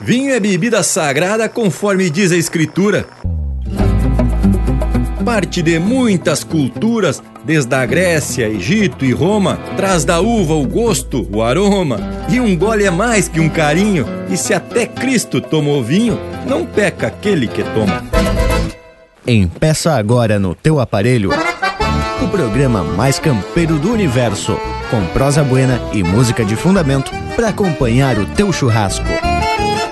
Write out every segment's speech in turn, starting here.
Vinho é bebida sagrada conforme diz a Escritura. Parte de muitas culturas, desde a Grécia, Egito e Roma, traz da uva o gosto, o aroma. E um gole é mais que um carinho, e se até Cristo tomou vinho, não peca aquele que toma. Empeça agora no teu aparelho o programa mais campeiro do universo, com prosa buena e música de fundamento para acompanhar o teu churrasco.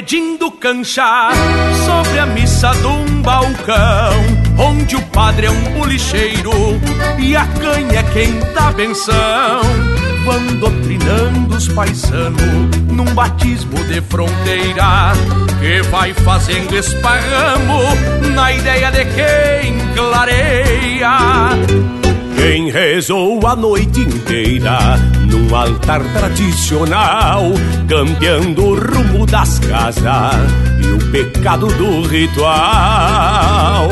Pedindo cancha sobre a missa de um balcão, onde o padre é um bolicheiro e a canha é quem dá benção. Vão doutrinando os paisanos num batismo de fronteira que vai fazendo esparramo na ideia de quem clareia quem rezou a noite inteira num altar tradicional, cambiando o rumo das casas e o pecado do ritual.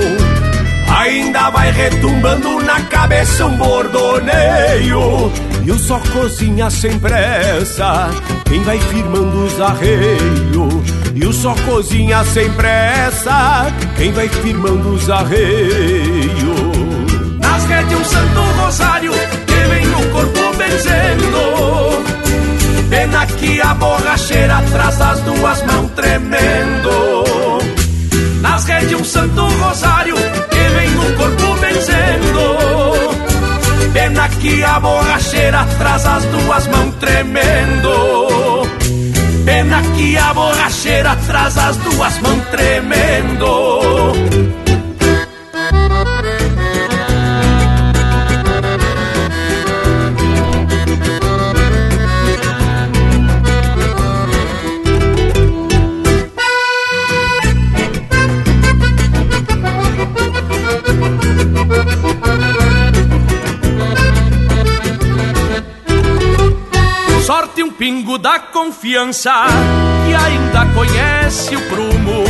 Ainda vai retumbando na cabeça um bordoneio E o só cozinha sem pressa Quem vai firmando os arreios E o só cozinha sem pressa Quem vai firmando os arreios de um santo rosário benzendo. Pena que a borracheira atrás das duas mãos tremendo. Nas redes um santo rosário que vem no corpo benzendo. Pena que a borracheira atrás das duas mãos tremendo. Pena que a borracheira atrás das duas mãos tremendo. Da confiança que ainda conhece o prumo,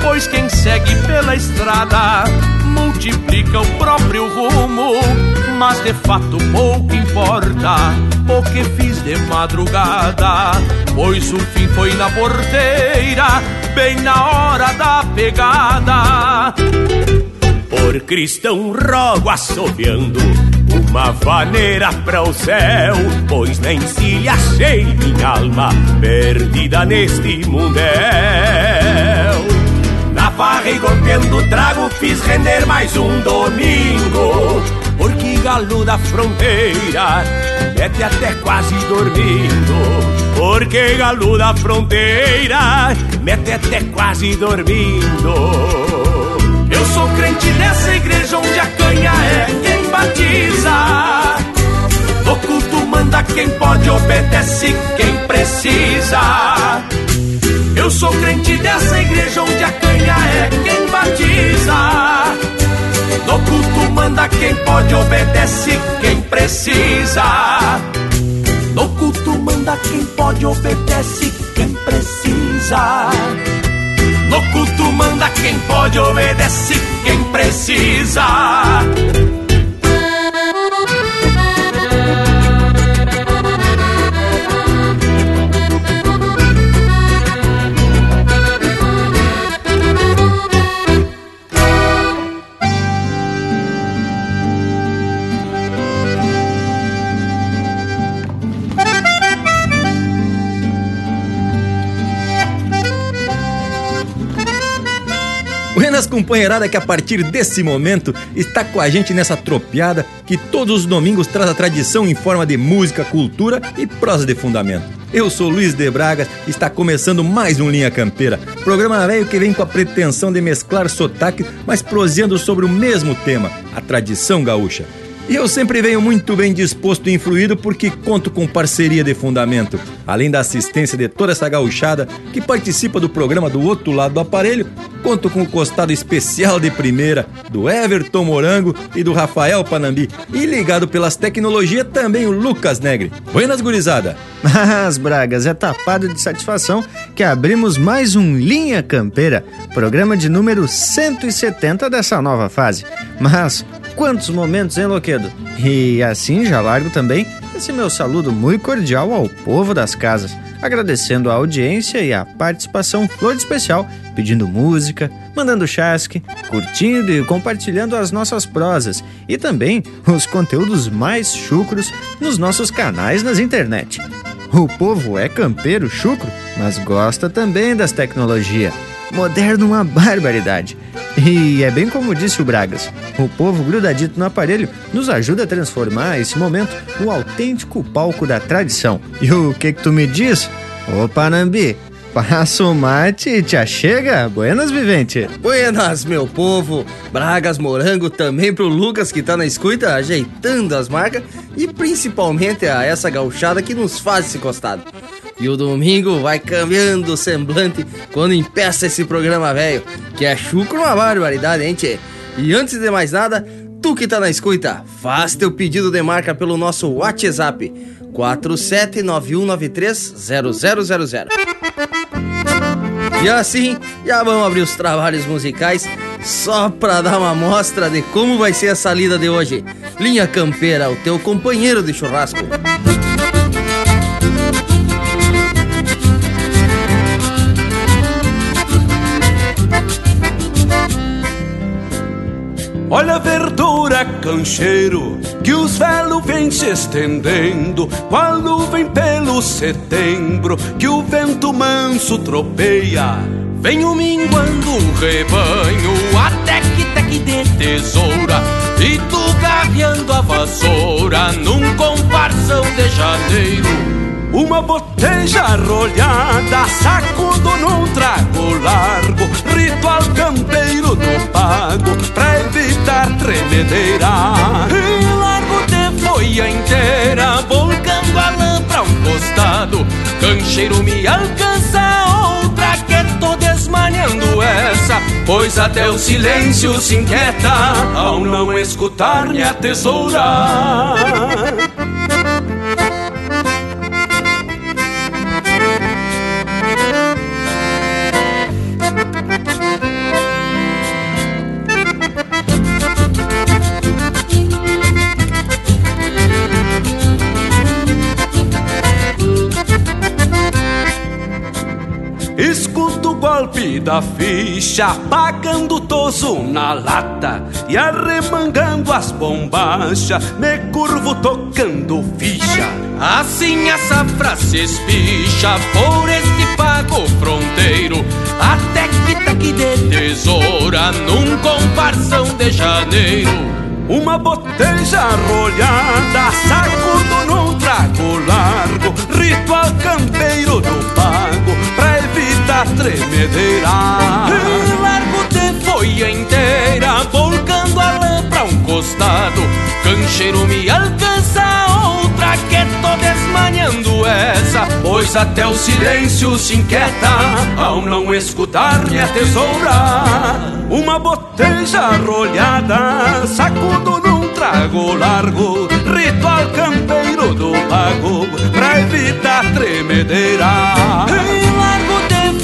pois quem segue pela estrada multiplica o próprio rumo. Mas de fato pouco importa o que fiz de madrugada, pois o fim foi na porteira, bem na hora da pegada. Por cristão rogo assoviando uma vaneira para o céu, pois nem se achei minha alma perdida neste mundel. Na farra e golpeando trago fiz render mais um domingo, porque galo da fronteira mete até quase dormindo. Porque galo da fronteira mete até quase dormindo. Eu sou crente nessa igreja onde a canha é batiza. O culto manda quem pode, obedece quem precisa. Eu sou crente dessa igreja onde a canha é quem batiza. No culto manda quem pode, obedece quem precisa. No culto manda quem pode, obedece quem precisa. No culto manda quem pode, obedece quem precisa. Buenas companheirada que a partir desse momento está com a gente nessa tropiada que todos os domingos traz a tradição em forma de música, cultura e prosa de fundamento. Eu sou Luiz de Bragas e está começando mais um Linha Campeira, programa velho que vem com a pretensão de mesclar sotaque, mas proseando sobre o mesmo tema, a tradição gaúcha. E eu sempre venho muito bem disposto e influído porque conto com parceria de fundamento. Além da assistência de toda essa gauchada que participa do programa do outro lado do aparelho, conto com o costado especial de primeira do Everton Morango e do Rafael Panambi. E ligado pelas tecnologias também o Lucas Negre. Buenas, gurizada! Mas, Bragas, é tapado de satisfação que abrimos mais um Linha Campeira, programa de número 170 dessa nova fase. Mas quantos momentos, hein, Loquedo? E assim já largo também esse meu saludo muito cordial ao povo das casas, agradecendo a audiência e a participação flor de especial, pedindo música, mandando chasque, curtindo e compartilhando as nossas prosas e também os conteúdos mais chucros nos nossos canais nas internet. O povo é campeiro chucro, mas gosta também das tecnologias. Moderno uma barbaridade. E é bem como disse o Bragas: o povo grudadito no aparelho nos ajuda a transformar esse momento no autêntico palco da tradição. E o que que tu me diz? Ô Panambi, passa o mate e te achega? Buenas, vivente. Buenas, meu povo. Bragas Morango também pro Lucas que tá na escuta, ajeitando as marcas e principalmente a essa gauchada que nos faz esse costado. E o domingo vai cambiando o semblante quando empeça esse programa velho, que é chucro uma barbaridade, hein, tchê? E antes de mais nada, tu que tá na escuta, faz teu pedido de marca pelo nosso WhatsApp 4791930000. E assim, já vamos abrir os trabalhos musicais só pra dar uma amostra de como vai ser essa lida de hoje. Linha Campeira, o teu companheiro de churrasco. Olha a verdura, cancheiro, que os velos vêm se estendendo, qual nuvem pelo setembro, que o vento manso tropeia. Venho minguando o rebanho, até que teque de tesoura, e tu gaviando a vassoura num comparsão de janeiro. Uma boteja arrolhada, sacudo num trago largo, ritual campeiro do pago, pra evitar tremedeira. E largo de folha inteira, volcando a lã pra um costado, cancheiro me alcança outra que tô desmanhando essa, pois até o silêncio se inquieta ao não escutar minha tesoura. Da ficha, pagando toso na lata e arremangando as bombachas, me curvo tocando ficha. Assim a safra se espicha por este pago fronteiro, até que taque de tesoura num comparsão de janeiro. Uma boteja arrolhada, sacudo num trago largo, ritual campeiro tremedeira. E largo de folha inteira, volcando a lã pra um costado, cancheiro me alcança outra que tô desmanhando essa, pois até o silêncio se inquieta ao não escutar minha tesoura. Uma boteja arrolhada, sacudo num trago largo, ritual campeiro do pago, pra evitar tremedeira.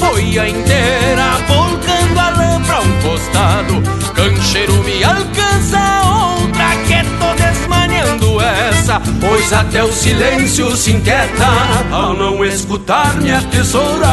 Folha inteira, volcando a lã pra um costado, cancheiro me alcança outra que tô desmanhando essa, pois até o silêncio se inquieta ao não escutar minha tesoura.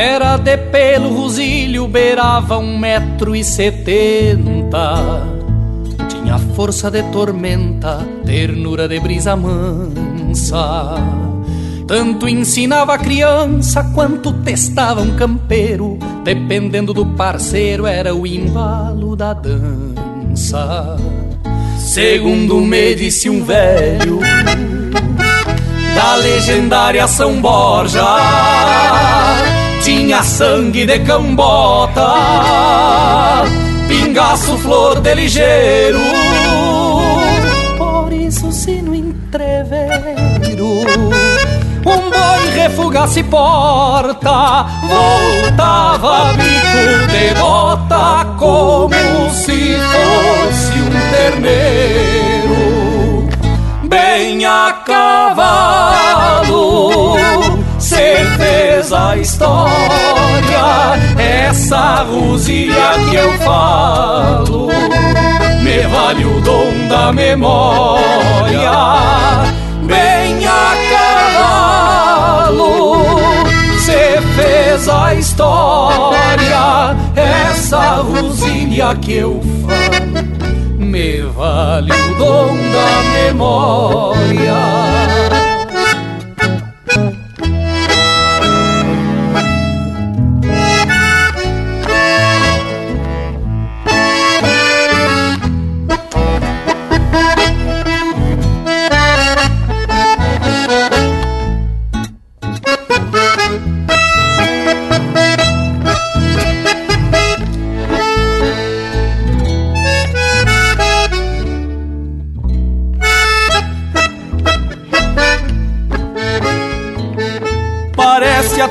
Era de pelo rosilho, beirava um metro e setenta Tinha força de tormenta, ternura de brisa mansa. Tanto ensinava a criança quanto testava um campeiro, dependendo do parceiro, era o embalo da dança. Segundo me disse um velho da legendária São Borja, tinha sangue de cambota, pingaço flor de ligeiro. Por isso, se no entreveiro um boi refugasse porta, voltava bico de bota como se fosse um terneiro, bem a cavalo. Fez a história, essa rosilha que eu falo, me vale o dom da memória, bem a cavalo. Se fez a história, essa rosilha que eu falo, me vale o dom da memória.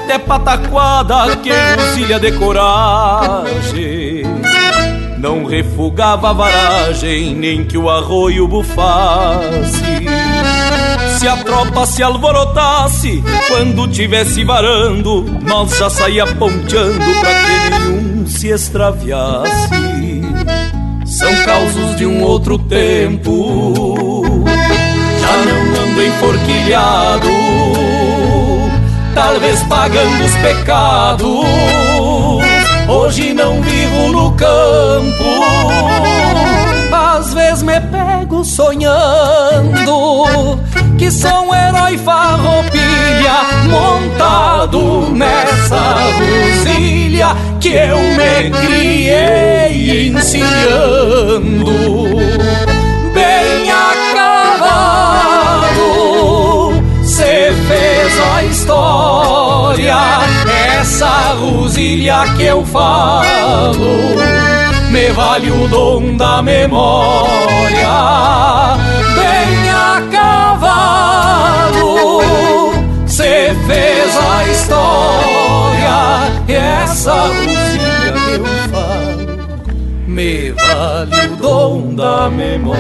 Até pataquada que rosilha de coragem. Não refugava a varagem, nem que o arroio bufasse. Se a tropa se alvorotasse, quando tivesse varando Nós já saía ponteando pra que nenhum se extraviasse. São causos de um outro tempo Já não ando enforquilhado talvez pagando os pecados. Hoje não vivo no campo, às vezes me pego sonhando que sou um herói farroupilha montado nessa rosilha que eu me criei encilhando bem a cavalo se fez a história, essa rosilha que eu falo, me vale o dom da memória, bem a cavalo, se fez a história, essa rosilha que eu falo, me vale o dom da memória.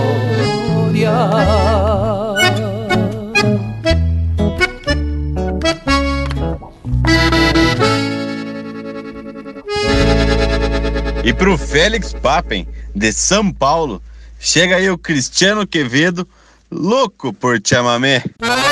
E pro Félix Papen, de São Paulo, chega aí o Cristiano Quevedo, louco por. A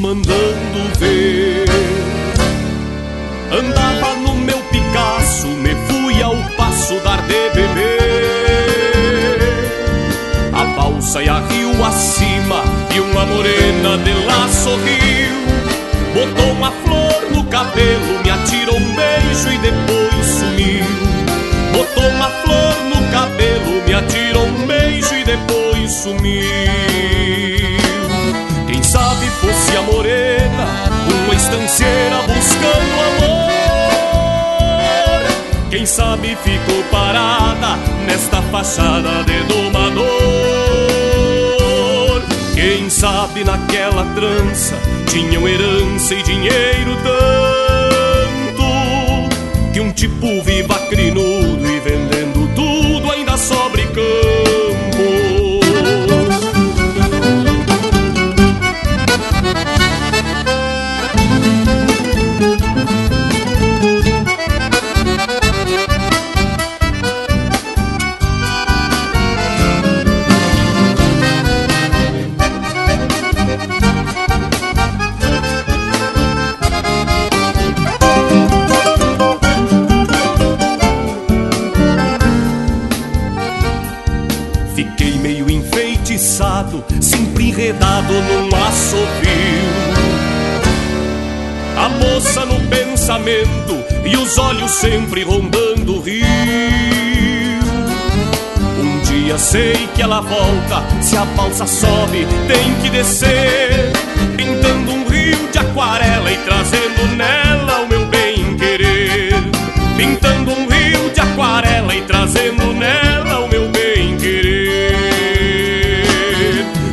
mandando ver. Andava no meu Picasso, me fui ao passo dar de beber. A balsa e a rio acima, e uma morena de lá sorriu. Botou uma flor no cabelo, me atirou um beijo e depois sumiu. Botou uma flor no cabelo, me atirou um beijo e depois sumiu. Estanceira buscando amor. Quem sabe ficou parada nesta fachada de domador. Quem sabe naquela trança tinham herança e dinheiro tanto que um tipo viva ela volta, se a balsa sobe, tem que descer. Pintando um rio de aquarela e trazendo nela o meu bem querer. Pintando um rio de aquarela e trazendo nela o meu bem querer.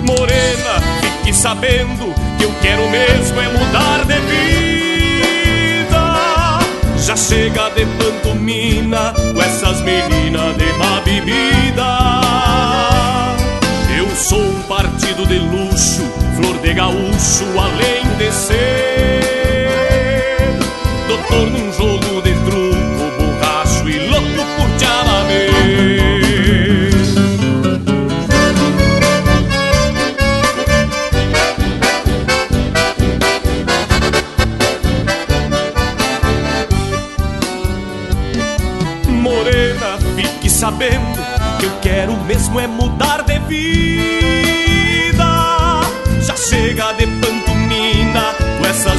Morena, fique sabendo que eu quero mesmo é mudar de vida. Já chega de pantomina com essas meninas de má bebida. gaúcho além de ser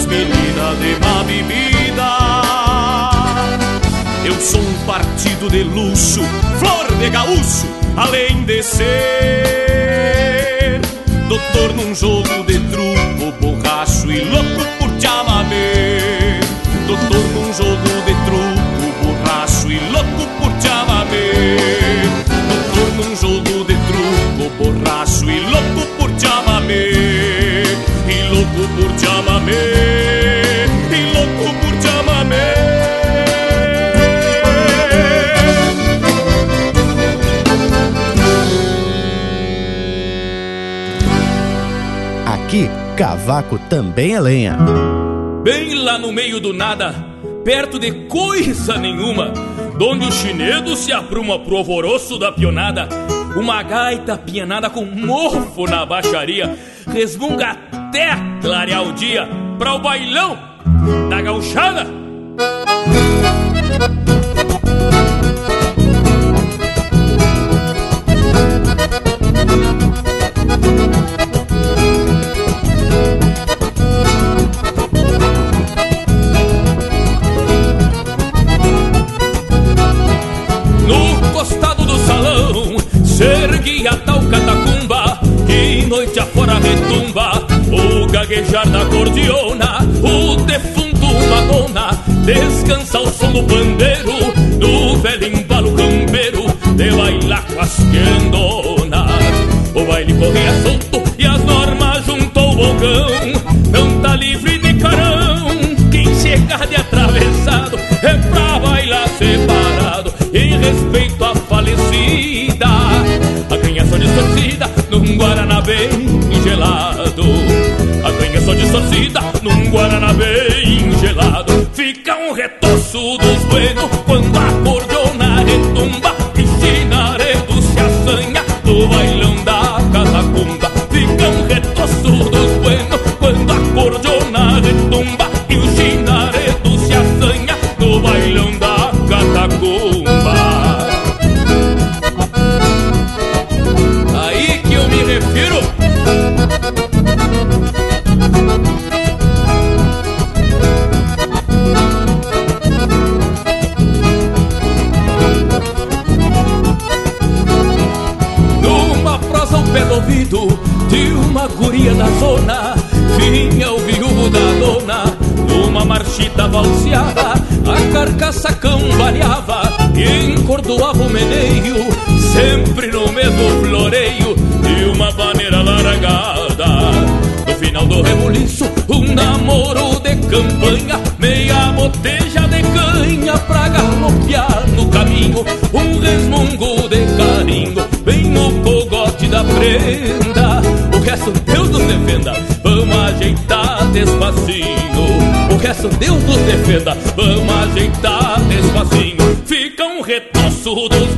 menina de má bebida. Eu sou um partido de luxo, flor de gaúcho, além de ser doutor num jogo de cavaco também é lenha. Bem lá no meio do nada, perto de coisa nenhuma, donde o chinedo se apruma pro alvoroço da pionada, uma gaita pianada com morro na baixaria, resmunga até clarear o dia pra o bailão da gauchada. acordeona, o defunto Madonna, descansa ao som do pandeiro. No. Deus nos defenda. Vamos ajeitar despacito. Assim. Fica um retoço dos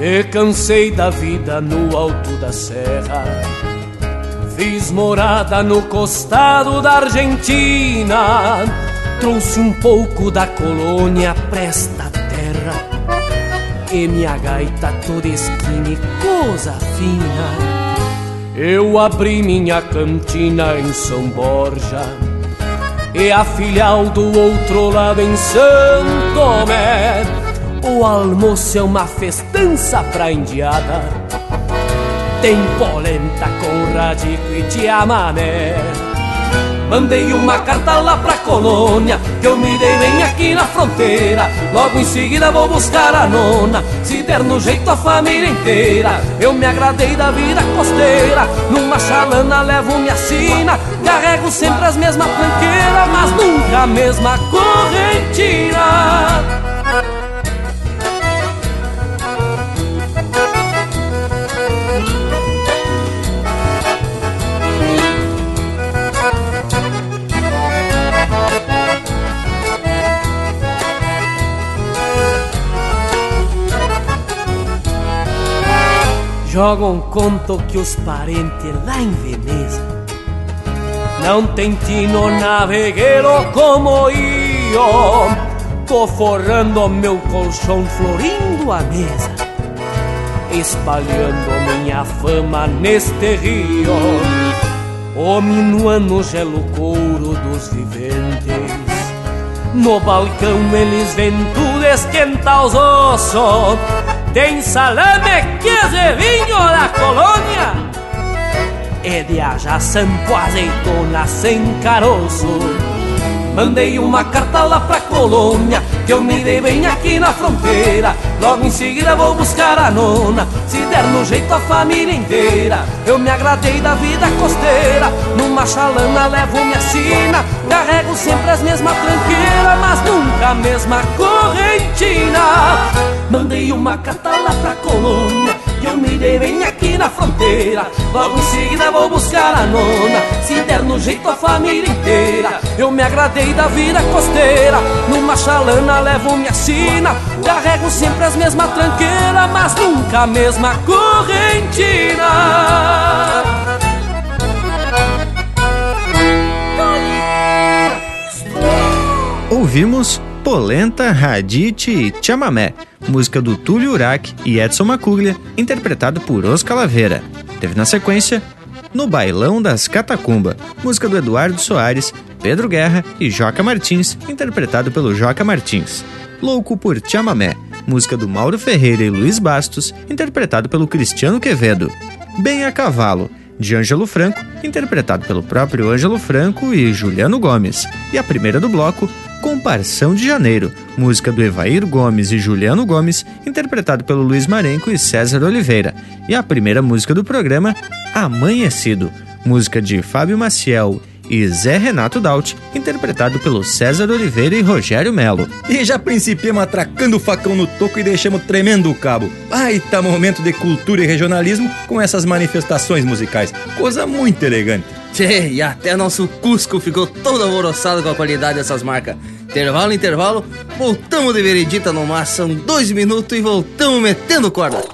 Me cansei da vida no alto da serra. Fiz morada no costado da Argentina. Trouxe um pouco da colônia presta terra. E minha gaita toda esquina e coisa fina. Eu abri minha cantina em São Borja. E a filial do outro lado em Santo Tomé. O almoço é uma festança pra indiada. Tem polenta com radico e tiamamé Mandei uma carta lá pra colônia Que eu me dei bem aqui na fronteira. Logo em seguida vou buscar a nona Se der no jeito a família inteira. Eu me agradei da vida costeira Numa chalana levo minha sina. Carrego sempre as mesmas tranqueiras Mas nunca a mesma correntina Jogam um conto que os parentes lá em Veneza Não tem tino navegueiro como eu. Tô forrando meu colchão, florindo a mesa Espalhando minha fama neste rio. O minuano gelo couro dos viventes. No balcão eles vêm tudo esquentar os ossos tem salame, queijo vinho da colônia. E de ajação com azeitona sem caroço Mandei uma carta lá pra colônia Que eu me dei bem aqui na fronteira. Logo em seguida vou buscar a nona Se der no jeito a família inteira. Eu me agradei da vida costeira Numa chalana levo minha sina. Carrego sempre as mesmas tranqueiras Mas nunca a mesma correntina. Mandei uma carta lá pra colônia Eu me dei bem aqui na fronteira. Logo em seguida vou buscar a nona. Se der no jeito a família inteira. Eu me agradei da vida costeira. Numa chalana levo minha sina. Carrego sempre as mesmas tranqueiras Mas nunca a mesma correntina. Ouvimos Polenta, Radite e Chamamé, música do Túlio Urac e Edson Macuglia, interpretado por Os Calaveira. Teve na sequência No Bailão das Catacumba, música do Eduardo Soares, Pedro Guerra e Joca Martins, interpretado pelo Joca Martins. Louco por Chamamé, música do Mauro Ferreira e Luiz Bastos, interpretado pelo Cristiano Quevedo. Bem a Cavalo, de Ângelo Franco, interpretado pelo próprio Ângelo Franco e Juliano Gomes. E a primeira do bloco, Comparção de Janeiro, música do Evair Gomes e Juliano Gomes, interpretado pelo Luiz Marenco e César Oliveira. E a primeira música do programa, Amanhecido, música de Fábio Maciel e Zé Renato Daut, interpretado pelo César Oliveira e Rogério Melo. E já principiamos atracando o facão no toco e deixamos tremendo o cabo. Baita momento de cultura e regionalismo com essas manifestações musicais. Coisa muito elegante. Tchê, e até nosso Cusco ficou todo alvoroçado com a qualidade dessas marcas. Intervalo, intervalo, voltamos de veredita no mar, são dois minutos e voltamos metendo corda.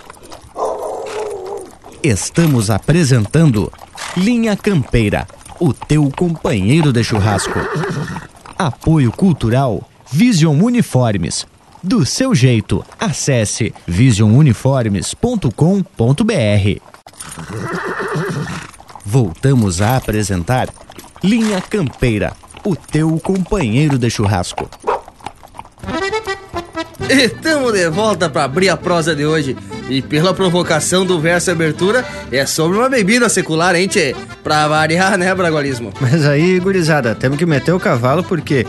Estamos apresentando Linha Campeira, o teu companheiro de churrasco. Apoio Cultural Vision Uniformes. Do seu jeito, acesse visionuniformes.com.br. voltamos a apresentar Linha Campeira, o teu companheiro de churrasco. Estamos de volta para abrir a prosa de hoje. E pela provocação do verso abertura, é sobre uma bebida secular, hein, tchê? Pra variar, né, Bragualismo? Mas aí, gurizada, temos que meter o cavalo porque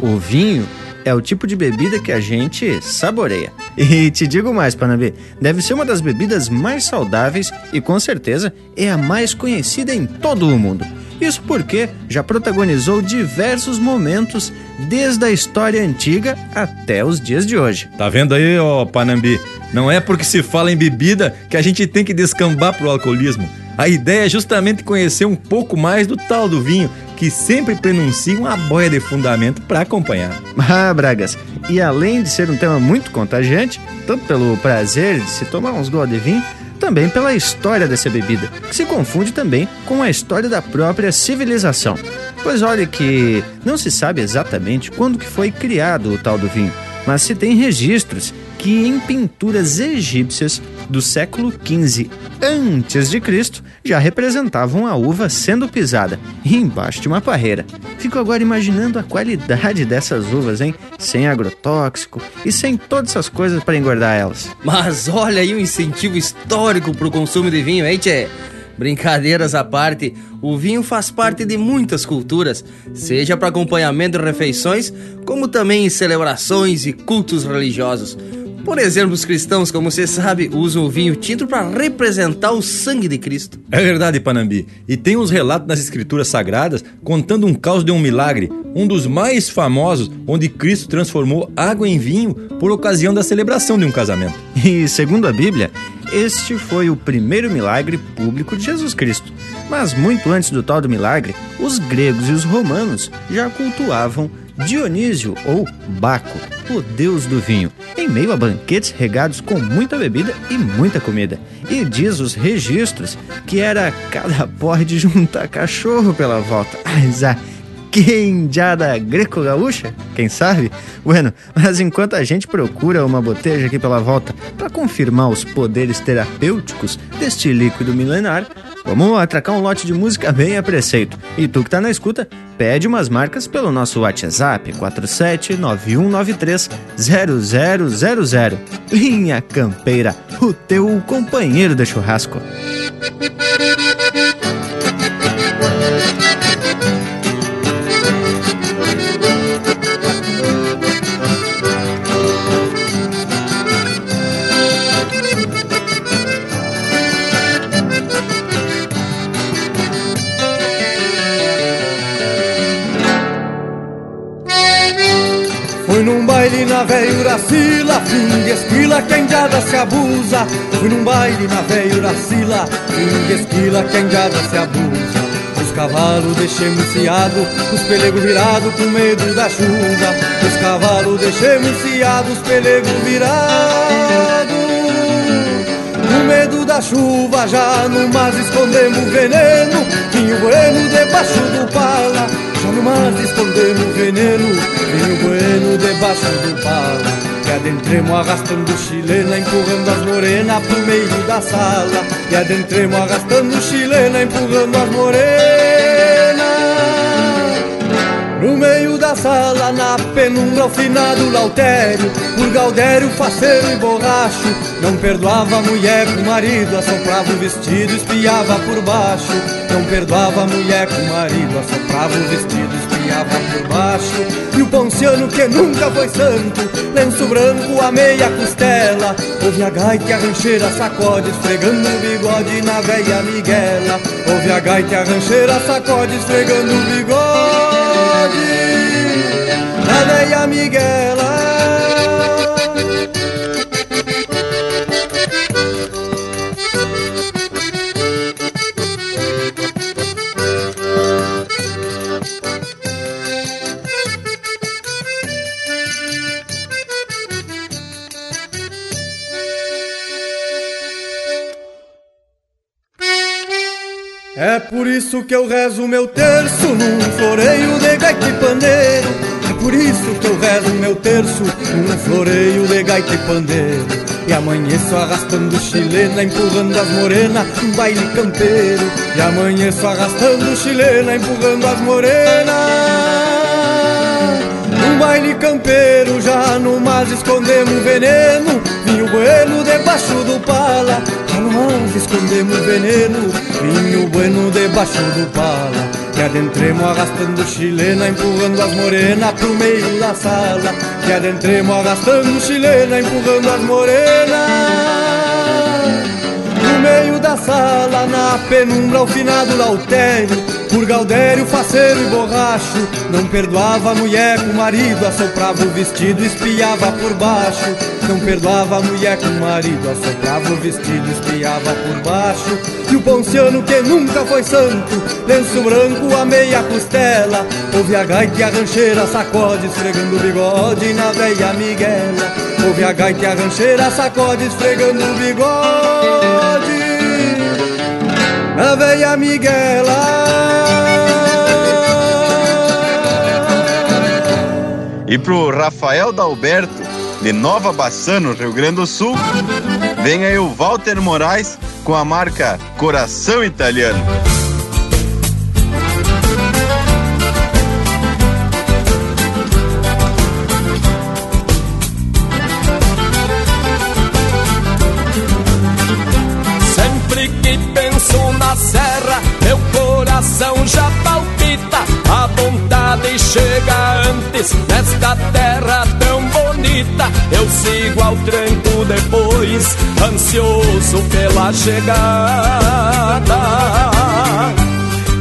o vinho é o tipo de bebida que a gente saboreia. E te digo mais, Panambi, deve ser uma das bebidas mais saudáveis e com certeza é a mais conhecida em todo o mundo. Isso porque já protagonizou diversos momentos desde a história antiga até os dias de hoje. Tá vendo aí, ó, Panambi? Não é porque se fala em bebida que a gente tem que descambar pro alcoolismo. A ideia é justamente conhecer um pouco mais do tal do vinho, que sempre prenuncia uma boia de fundamento para acompanhar. Ah, Bragas, e além de ser um tema muito contagiante, tanto pelo prazer de se tomar uns goles de vinho, também pela história dessa bebida, que se confunde também com a história da própria civilização. Pois olha que não se sabe exatamente quando que foi criado o tal do vinho, mas se tem registros que em pinturas egípcias do século XV antes de Cristo já representavam a uva sendo pisada embaixo de uma parreira. Fico agora imaginando a qualidade dessas uvas, hein? Sem agrotóxico e sem todas essas coisas para engordar elas. Mas olha aí o incentivo histórico pro consumo de vinho, hein, tchê? Brincadeiras à parte, o vinho faz parte de muitas culturas, seja para acompanhamento de refeições, como também em celebrações e cultos religiosos. Por exemplo, os cristãos, como você sabe, usam o vinho tinto para representar o sangue de Cristo. É verdade, Panambi. E tem uns relatos nas escrituras sagradas contando um caos de um milagre, um dos mais famosos, onde Cristo transformou água em vinho por ocasião da celebração de um casamento. E segundo a Bíblia, este foi o primeiro milagre público de Jesus Cristo. Mas muito antes do tal do milagre, os gregos e os romanos já cultuavam Dionísio ou Baco, o deus do vinho, em meio a banquetes regados com muita bebida e muita comida. E diz os registros que era cada porre de juntar cachorro pela volta. Mas a quenjada greco-gaúcha? Quem sabe? Bueno, mas enquanto a gente procura uma boteja aqui pela volta para confirmar os poderes terapêuticos deste líquido milenar, Vamos atracar um lote de música bem a preceito. E tu que tá na escuta, pede umas marcas pelo nosso WhatsApp 4791930000. Linha Campeira, o teu companheiro de churrasco. Baile na velha Uracila, de esquila, quem jada se abusa. Fui num baile na velha Uracila, de esquila, quem jada se abusa. Os cavalos deixei enciado, os pelegos virados com medo da chuva. Os cavalos deixei enciado, os pelegos virados. Com medo da chuva, já no mar escondemos veneno. Vinho bueno debaixo do pala, já no escondemos veneno. Vinho bueno debaixo do pala. E adentremos arrastando chilena, empurrando as morenas pro meio da sala. E adentremos arrastando chilena, empurrando as morenas. No meio da sala, na penumbra, ao finado Lautério Por Gaudério, faceiro e borracho Não perdoava a mulher com o marido Assoprava o vestido, espiava por baixo Não perdoava a mulher com o marido Assoprava o vestido, espiava por baixo E o ponciano que nunca foi santo Lenço branco, a meia costela Ouve a gaita a rancheira sacode Esfregando o bigode na velha Miguela Ouve a gaita a rancheira sacode Esfregando o bigode na velha Miguela. Isso que eu rezo meu terço num floreio de gaita e pandeiro. É por isso que eu rezo meu terço num floreio de gaita e pandeiro. E amanheço arrastando chilena, empurrando as morenas Um baile campeiro E amanheço arrastando chilena, empurrando as morenas Um baile campeiro, já no mar escondemos veneno Vinho bueno debaixo do pala Já no mar escondemos veneno Vinho bueno debaixo do pala que adentremos arrastando chilena, empurrando as morenas pro meio da sala. Que adentremos arrastando chilena, empurrando as morenas. No meio da sala, na penumbra, ao finado lautério por Galdério, faceiro e borracho Não perdoava a mulher com o marido Assoprava o vestido, espiava por baixo. Não perdoava a mulher com o marido Assoprava o vestido, espiava por baixo. E o ponciano que nunca foi santo Lenço branco a meia costela. Ouve a gaita e a rancheira sacode Esfregando o bigode na veia Miguela. Ouve a gaita e a rancheira sacode Esfregando o bigode na veia Miguela E pro Rafael Dalberto, de Nova Bassano, Rio Grande do Sul, vem aí o Walter Moraes com a marca Coração Italiano. Nesta terra tão bonita. Eu sigo ao tranco depois, ansioso pela chegada.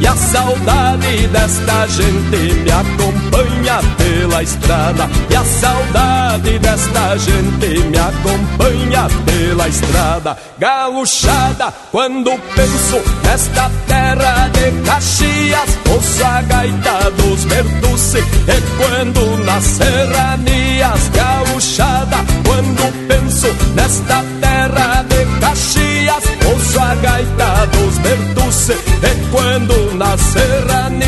E a saudade desta gente me acompanha pela estrada. E a saudade desta gente me acompanha pela estrada. Gauchada, quando penso nesta terra de Caxias, ouço a gaita dos Bertucci. E quando nas serranias, gauchada, quando penso nesta terra de Caxias, ouço a gaita dos Bertucci. E quando nas serranias.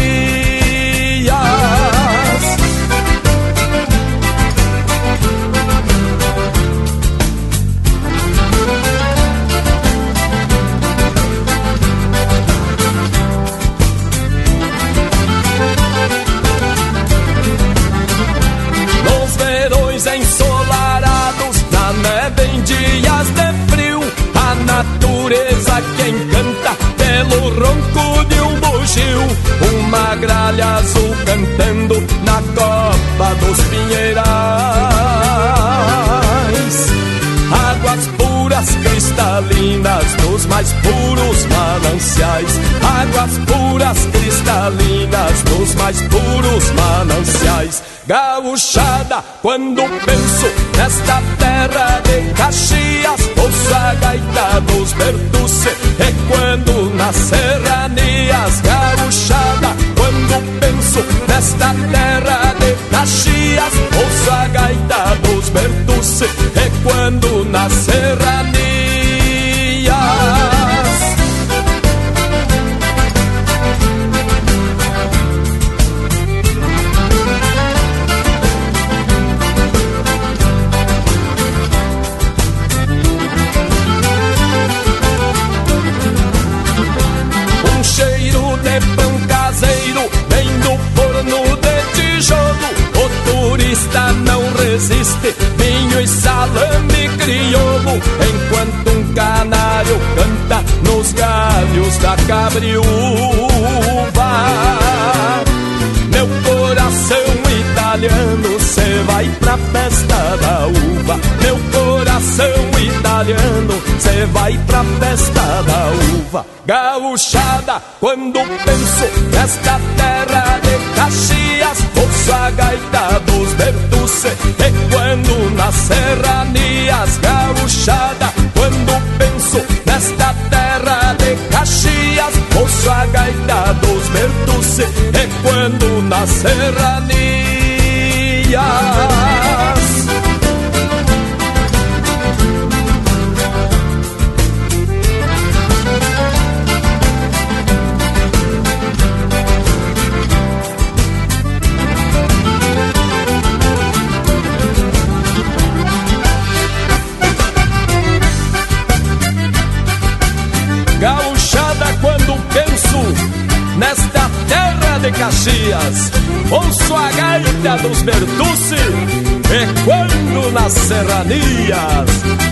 Pelo ronco de um bugio, uma gralha azul cantando na copa dos pinheirais. Águas puras cristalinas nos mais puros mananciais. Águas puras cristalinas nos mais puros mananciais. Gauchada, quando penso nesta terra de Caxias, ouço a gaita dos Bertucci. E quando nas serranias, gauchada, quando penso nesta terra de Caxias, ouço a gaita dos Bertucci. E quando nas serranias. Vinho e salame crioulo. Enquanto um canário canta nos galhos da cabriúva. Italiano, cê vai pra festa da uva. Meu coração italiano, cê vai pra festa da uva. Gauchada, quando penso nesta terra de Caxias, ouço a gaita dos Bertucci. E quando nas serranias, gauchada, quando penso nesta terra de Caxias, ouço a gaita dos Bertucci. E quando nas serranias. Desta Caxias. Ouço a gaita dos Bertucci e quando nas serranias.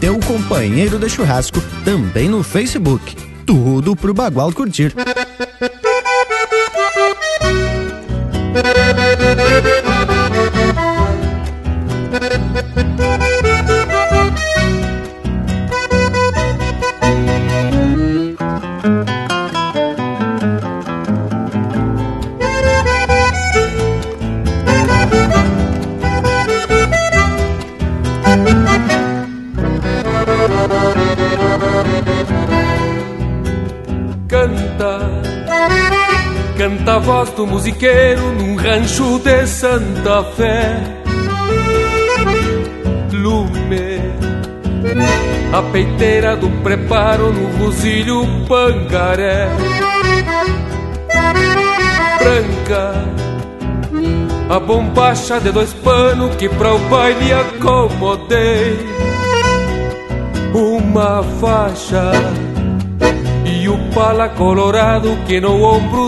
Teu companheiro de churrasco, também no Facebook. Tudo pro Bagual curtir. Musiqueiro num rancho de Santa Fé. Lume, a peiteira do preparo no rosilho pangaré. Branca, a bombacha de dois panos que pra o baile acomodei. Uma faixa e o pala colorado que no ombro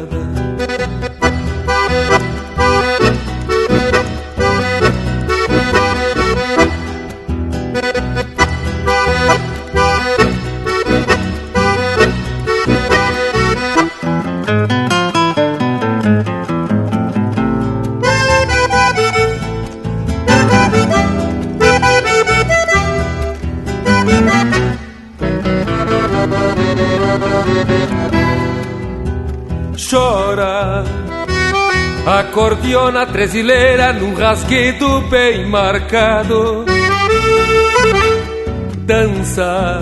Acordeona tresileira num rasguido bem marcado. Dança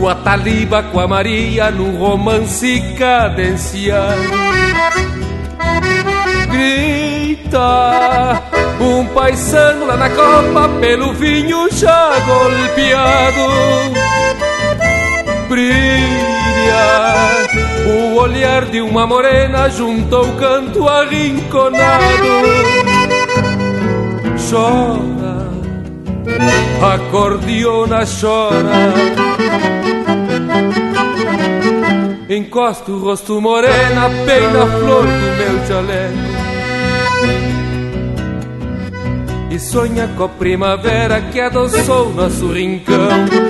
o Ataliba com a Maria num romance cadenciado. Grita um paisano lá na copa pelo vinho já golpeado. Brilha o olhar de uma morena junto ao canto arrinconado. Chora, acordeona chora. Encosta o rosto morena bem na flor do meu jaleco. E sonha com a primavera que adoçou nosso rincão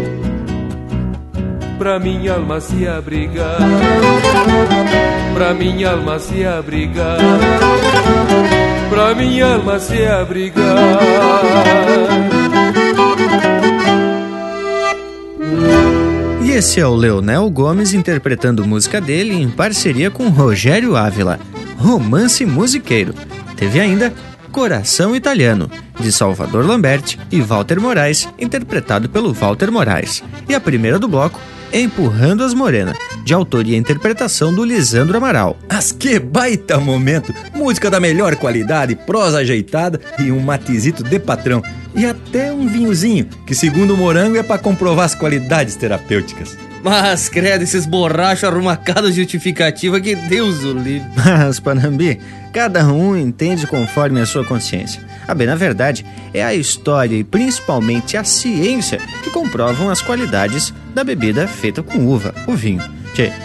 pra minha alma se abrigar, pra minha alma se abrigar, pra minha alma se abrigar. E esse é o Leonel Gomes interpretando música dele em parceria com Rogério Ávila, Romance Musiqueiro. Teve ainda Coração Italiano, de Salvador Lamberti e Walter Moraes, interpretado pelo Walter Moraes. E a primeira do bloco, Empurrando as Morenas, de autoria e interpretação do Lisandro Amaral. Mas que baita momento! Música da melhor qualidade, prosa ajeitada e um matizito de patrão. E até um vinhozinho, que segundo o Morango é para comprovar as qualidades terapêuticas. Mas, credo, esses borrachos arrumacados justificativa que Deus o livre. Mas, Panambi, cada um entende conforme a sua consciência. A bem, na verdade, é a história e principalmente a ciência que comprovam as qualidades da bebida feita com uva, o vinho.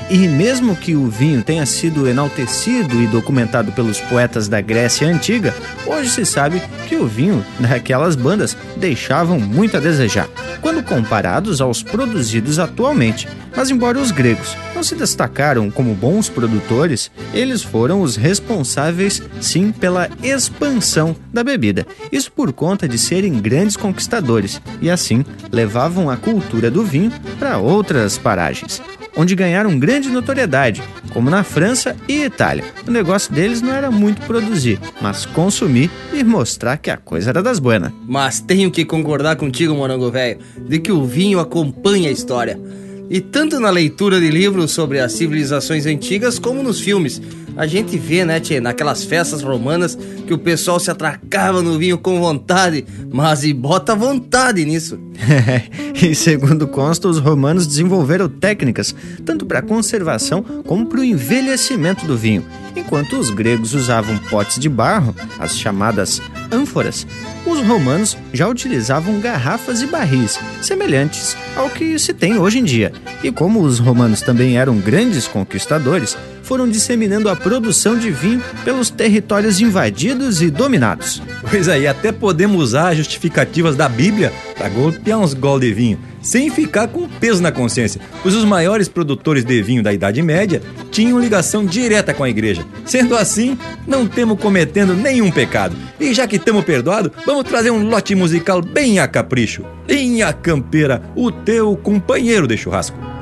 E mesmo que o vinho tenha sido enaltecido e documentado pelos poetas da Grécia Antiga, hoje se sabe que o vinho daquelas bandas deixavam muito a desejar, quando comparados aos produzidos atualmente. Mas embora os gregos não se destacaram como bons produtores, eles foram os responsáveis sim pela expansão da bebida. Isso por conta de serem grandes conquistadores e assim levavam a cultura do vinho para outras paragens onde ganharam grande notoriedade, como na França e Itália. O negócio deles não era muito produzir, mas consumir e mostrar que a coisa era das buenas. Mas tenho que concordar contigo, morango velho, de que o vinho acompanha a história. E tanto na leitura de livros sobre as civilizações antigas, como nos filmes. A gente vê, né, tchê, naquelas festas romanas que o pessoal se atracava no vinho com vontade, mas e bota vontade nisso. e segundo consta, os romanos desenvolveram técnicas tanto para conservação como para o envelhecimento do vinho, enquanto os gregos usavam potes de barro, as chamadas ânforas. Os romanos já utilizavam garrafas e barris, semelhantes ao que se tem hoje em dia. E como os romanos também eram grandes conquistadores, foram disseminando a produção de vinho pelos territórios invadidos e dominados. Pois aí, até podemos usar justificativas da Bíblia para golpear uns gol de vinho, sem ficar com peso na consciência, pois os maiores produtores de vinho da Idade Média tinham ligação direta com a igreja. Sendo assim, não temos cometendo nenhum pecado. E já que estamos perdoados, vamos trazer um lote musical bem a capricho. Linha Campeira, o teu companheiro de churrasco.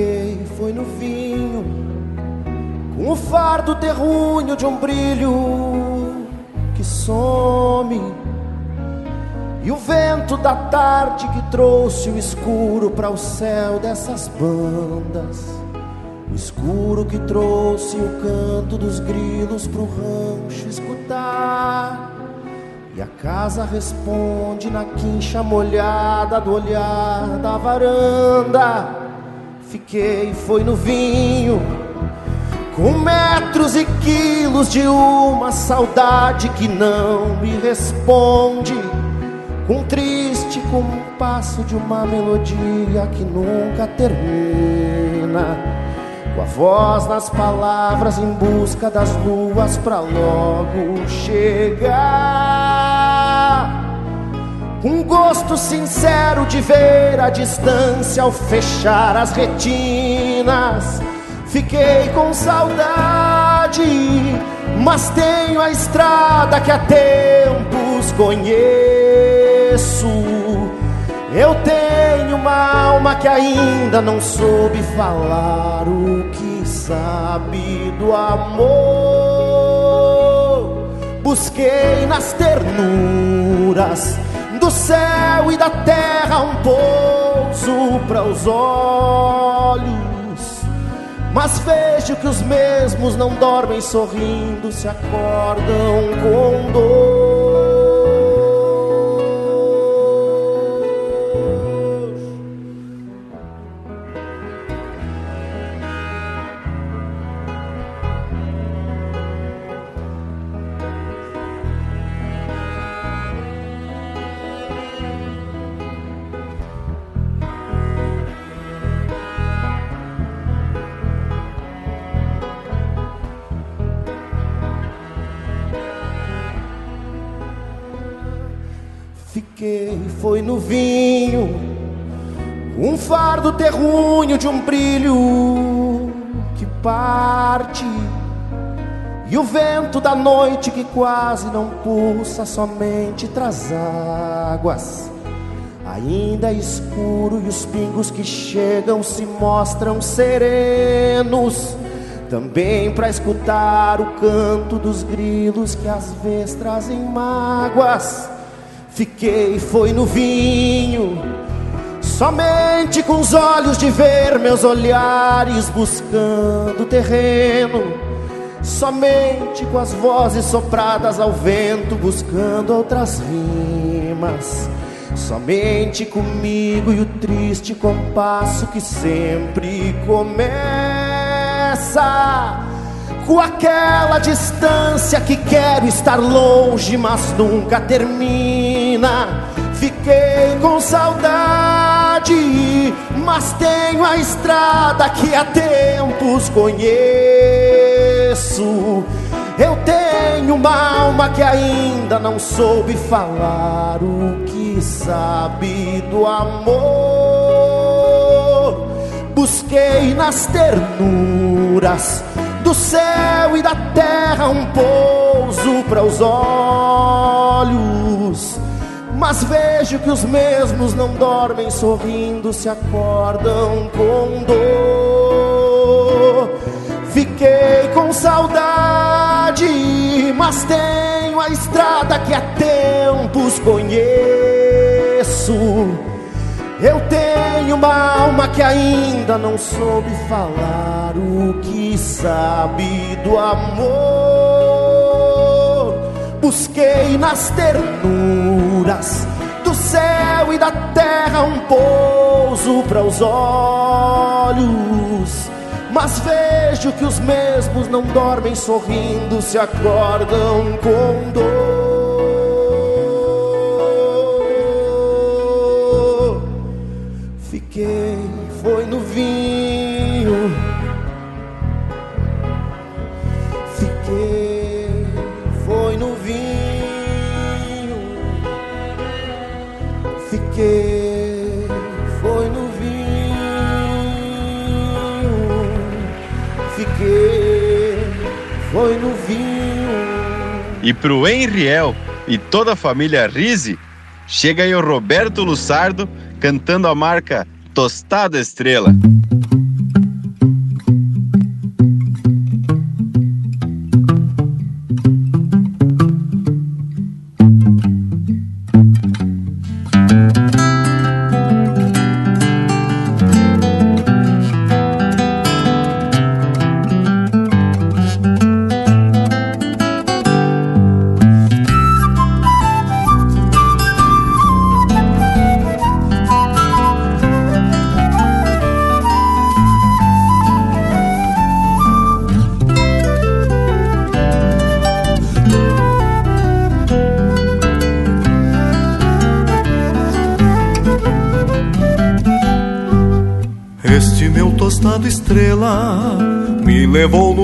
Fiquei, foi no vinho, com o fardo terrunho de um brilho que some. E o vento da tarde que trouxe o escuro para o céu dessas bandas. O escuro que trouxe o canto dos grilos pro rancho escutar. E a casa responde na quincha molhada do olhar da varanda. Fiquei, foi no vinho, com metros e quilos de uma saudade que não me responde. Com triste compasso de uma melodia que nunca termina. Com a voz nas palavras em busca das luas pra logo chegar. Um gosto sincero de ver a distância ao fechar as retinas. Fiquei com saudade, mas tenho a estrada que há tempos conheço. Eu tenho uma alma que ainda não soube falar o que sabe do amor. Busquei nas ternuras do céu e da terra um pouso para os olhos. Mas vejo que os mesmos não dormem sorrindo, se acordam com dor. Foi no vinho, um fardo terrunho de um brilho que parte, e o vento da noite que quase não pulsa, somente traz águas. Ainda escuro e os pingos que chegam se mostram serenos. Também para escutar o canto dos grilos que às vezes trazem mágoas. Fiquei, foi no vinho, somente com os olhos de ver meus olhares buscando terreno, somente com as vozes sopradas ao vento buscando outras rimas. Somente comigo e o triste compasso que sempre começa com aquela distância que quero estar longe, mas nunca termina. Fiquei com saudade, mas tenho a estrada que há tempos conheço. Eu tenho uma alma que ainda não soube falar o que sabe do amor. Busquei nas ternuras do céu e da terra um pouso para os olhos. Mas vejo que os mesmos não dormem sorrindo, se acordam com dor. Fiquei com saudade, mas tenho a estrada que há tempos conheço. Eu tenho uma alma que ainda não soube falar o que sabe do amor. Busquei nas ternuras do céu e da terra um pouso para os olhos. Mas vejo que os mesmos não dormem sorrindo, se acordam com dor. E pro Henriel e toda a família Rise, chega aí o Roberto Lussardo cantando a marca Tostada Estrela.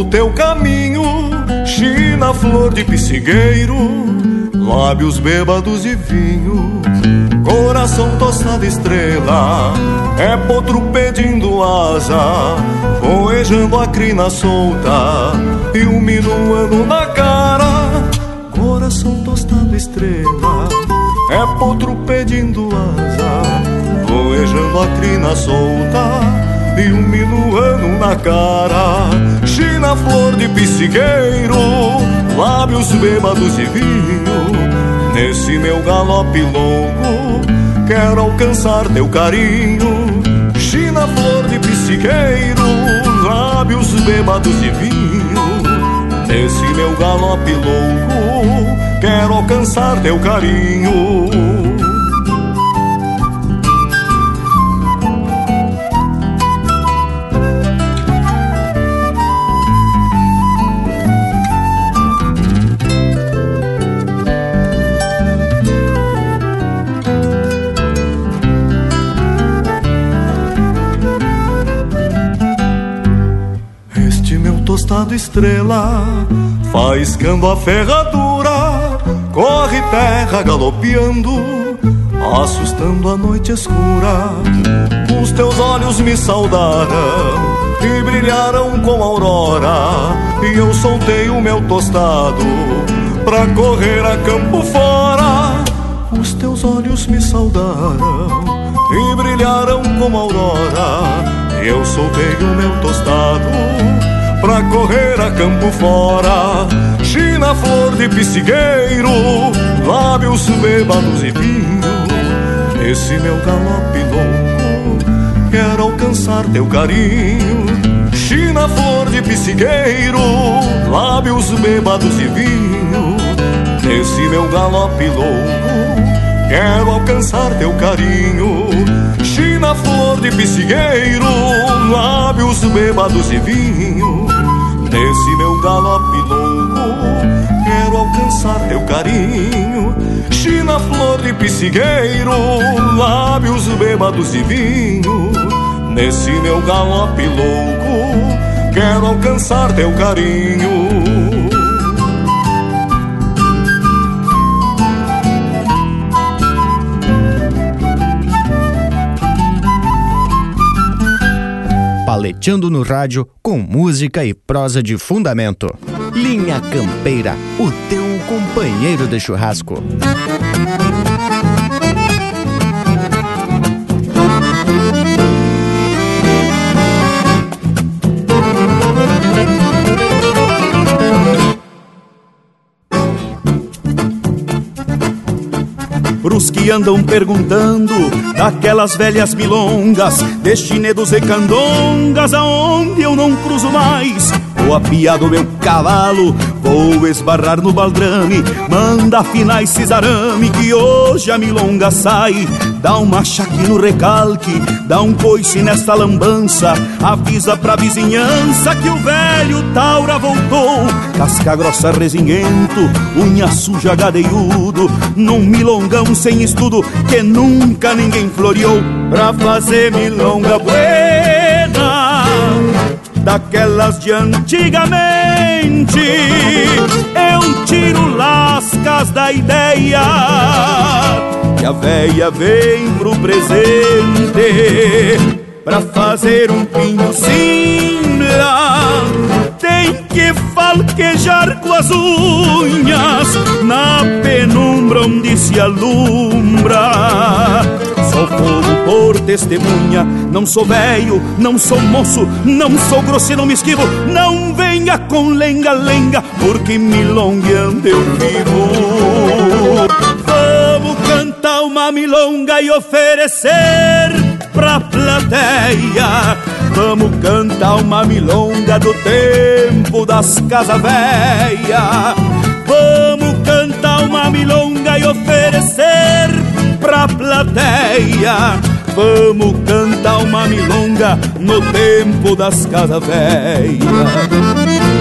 Teu caminho, China, flor de piscigueiro, lábios bêbados de vinho, coração tostado estrela, é potro pedindo asa, voejando a crina solta e um minuano na cara, coração tostado estrela, é potro pedindo asa, voejando a crina solta e um minuano na cara. China, flor de piscigueiro, lábios bêbados de vinho. Nesse meu galope longo, quero alcançar teu carinho. China, flor de piscigueiro, lábios bêbados de vinho. Nesse meu galope longo, quero alcançar teu carinho. Estrela, faiscando a ferradura, corre terra galopeando, assustando a noite escura. Os teus olhos me saudaram e brilharam com a aurora, e eu soltei o meu tostado pra correr a campo fora. Os teus olhos me saudaram e brilharam como a aurora. Eu soltei o meu tostado pra correr a campo fora. China, flor de piscigueiro, lábios bêbados e vinho. Esse meu galope louco, quero alcançar teu carinho. China, flor de piscigueiro, lábios bêbados e vinho. Nesse meu galope louco, quero alcançar teu carinho. China, flor de piscigueiro, lábios bêbados e vinho. Nesse meu galope louco, quero alcançar teu carinho. China, flor de piscigueiro, lábios bêbados e vinho. Nesse meu galope louco, quero alcançar teu carinho. Paleteando no rádio com música e prosa de fundamento. Linha Campeira, o teu companheiro de churrasco. Pros que andam perguntando daquelas velhas milongas, destinedos e candongas, aonde eu não cruzo mais. Vou apiar do meu cavalo, vou esbarrar no baldrame, manda afinar esse arame que hoje a milonga sai. Dá um machaque no recalque, dá um coice nesta lambança, avisa pra vizinhança que o velho Taura voltou. Casca grossa resinhento, unha suja gadeiudo, num milongão sem estudo que nunca ninguém floreou. Pra fazer milonga buena, daquelas de antigamente, eu tiro lascas da ideia que a véia vem pro presente pra fazer um pinho simla. Tem que falquejar com as unhas na penumbra onde se alumbra. Sou fogo por testemunha, não sou velho, não sou moço, não sou grosseiro, não me esquivo. Não venha com lenga-lenga, porque milongueando eu vivo. Vamos cantar uma milonga e oferecer pra plateia. Vamos cantar uma milonga do tempo das casas velhas. Vamos cantar uma milonga e oferecer pra plateia. Vamos cantar uma milonga no tempo das casas velhas.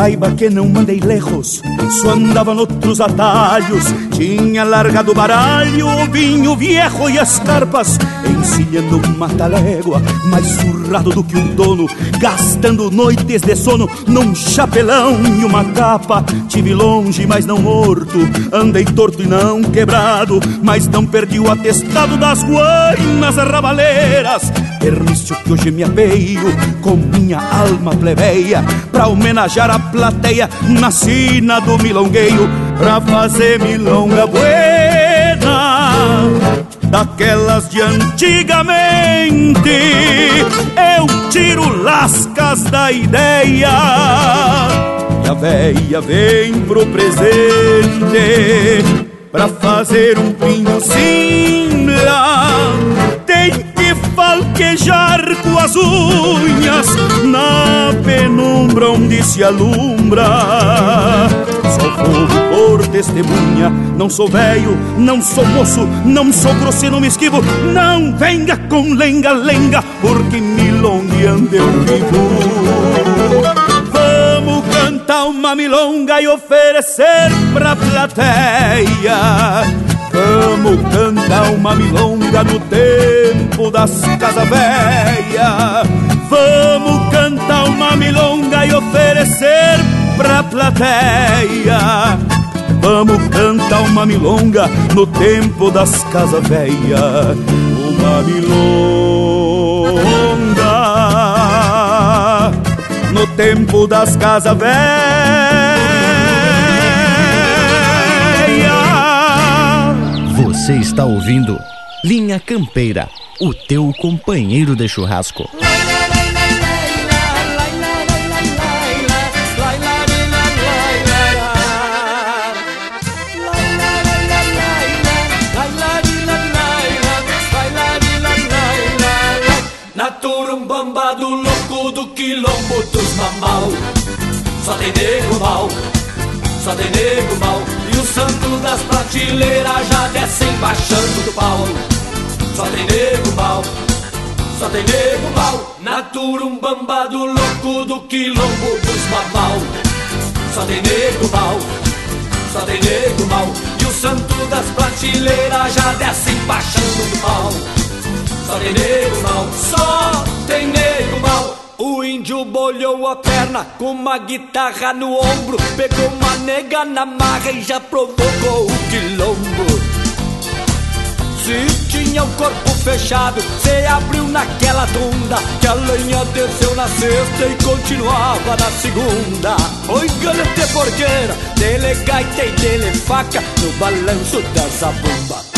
Saiba que não mandei lejos, só andava noutros atalhos. Tinha largado o baralho, o vinho viejo e as carpas, encilhando uma talégua, mais surrado do que um dono, gastando noites de sono num chapelão e uma capa. Tive longe, mas não morto, andei torto e não quebrado, mas não perdi o atestado das guainas rabaleiras. Permício que hoje me apeio com minha alma plebeia pra homenagear a plateia na sina do milongueio pra fazer milonga buena daquelas de antigamente. Eu tiro lascas da ideia a véia vem pro presente pra fazer um pinho simla tem que falquejar com as unhas na penumbra onde se alumbra. Sou fogo por testemunha, não sou velho, não sou moço, não sou grosseiro, não me esquivo. Não venha com lenga-lenga, porque milongueando eu vivo. Vamos cantar uma milonga e oferecer pra plateia. Vamos cantar uma milonga no tempo das casas velhas. Vamos cantar uma milonga e oferecer pra plateia. Vamos cantar uma milonga no tempo das casas velhas. Uma milonga no tempo das casas velhas. Você está ouvindo Linha Campeira, o teu companheiro de churrasco. Na turumbamba do louco do quilombo dos mamal Só tem nego mal, só tem nego mal Santo das prateleiras já descem baixando do pau Só tem nego mal, só tem nego mal Na turumbamba do louco do quilombo dos mamal Só tem nego mal, só tem nego mal E o santo das prateleiras já descem baixando do pau só tem nego mal, só tem nego mal. O índio bolhou a perna com uma guitarra no ombro, pegou uma nega na marra e já provocou o quilombo. Se tinha o corpo fechado, cê abriu naquela tunda Que a lenha desceu na sexta e continuava na segunda. Oi, galete porqueira, dele gaita e dele faca No balanço dessa bomba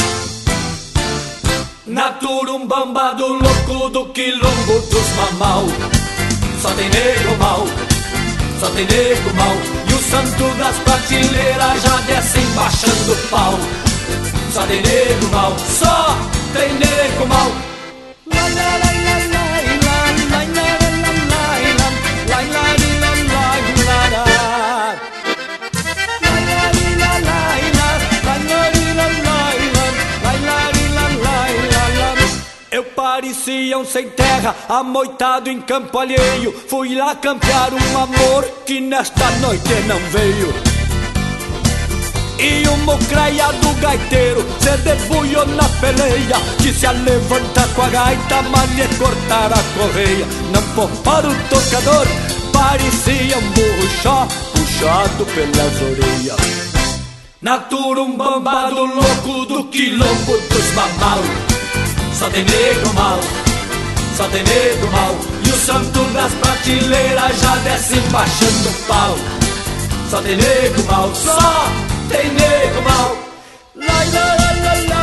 na turumbamba do louco do quilombo dos mamal Só tem nego mal, só tem nego mal E o santo das prateleiras já descem baixando pau. Só tem nego mal, só tem nego mal um sem terra, amoitado em campo alheio. Fui lá campear um amor que nesta noite não veio. E o mocraia do gaiteiro se debulhou na peleia. Disse a levanta com a gaita, mania cortar a correia. Não poupar o tocador, parecia um burro chó Puxado pelas orelhas. Na turumbamba do louco do quilombo dos mamal Só tem negro mal, só tem negro mal. E o santo das prateleiras já desce baixando o pau. Só tem nego mal, só tem nego mal. Lai, lai, lai, lai,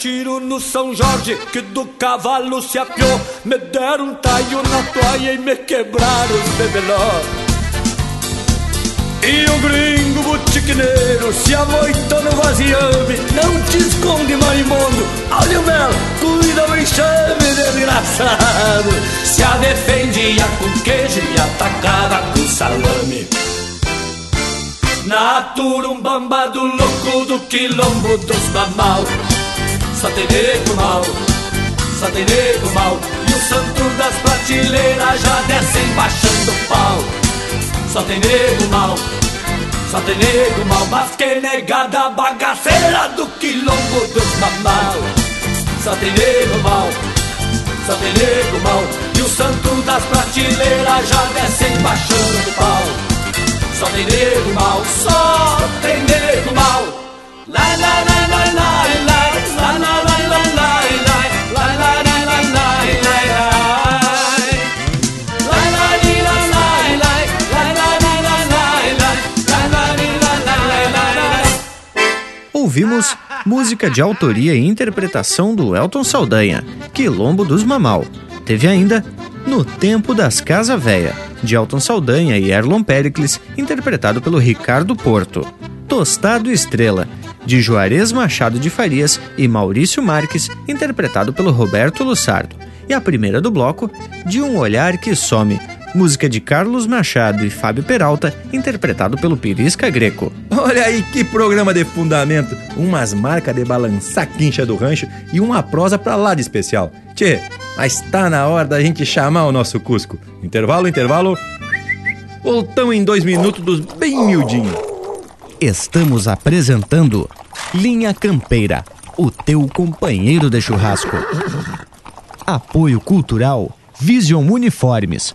tiro no São Jorge, que do cavalo se apiou. Me deram um taio na toalha e me quebraram os bebeló. E o gringo botiquineiro se amoitou no vaziame Não te esconde, marimbondo Olha o mel, cuida o enxame, desgraçado Se a defendia com queijo e atacava com salame Na turumbamba do louco do quilombo dos mamal Só tem nego mal, só tem nego mal. E o santo das prateleiras já descem baixando pau. Só tem nego mal, só tem nego mal. Mas que negada bagaceira do quilombo dos mamal Só tem nego mal, só tem nego mal. E o santo das prateleiras já descem baixando do pau. Só tem nego mal, só tem nego mal. Lai, lai, lai, lai, lai Ouvimos música de autoria e interpretação do Elton Saldanha, Quilombo dos Mamal. Teve ainda No Tempo das Casa Véia, de Elton Saldanha e Erlon Pericles, interpretado pelo Ricardo Porto. Tostado Estrela, de Juarez Machado de Farias e Maurício Marques, interpretado pelo Roberto Lussardo. E a primeira do bloco, De um Olhar que Some, música de Carlos Machado e Fábio Peralta, interpretado pelo Pirisca Greco. Olha aí que programa de fundamento, umas marcas de balançar quincha do rancho e uma prosa pra lá de especial. Tchê, mas tá na hora da gente chamar o nosso Cusco. Intervalo, intervalo. Voltamos em dois minutos dos bem miudinho. Estamos apresentando Linha Campeira, o teu companheiro de churrasco. Apoio Cultural Vision Uniformes.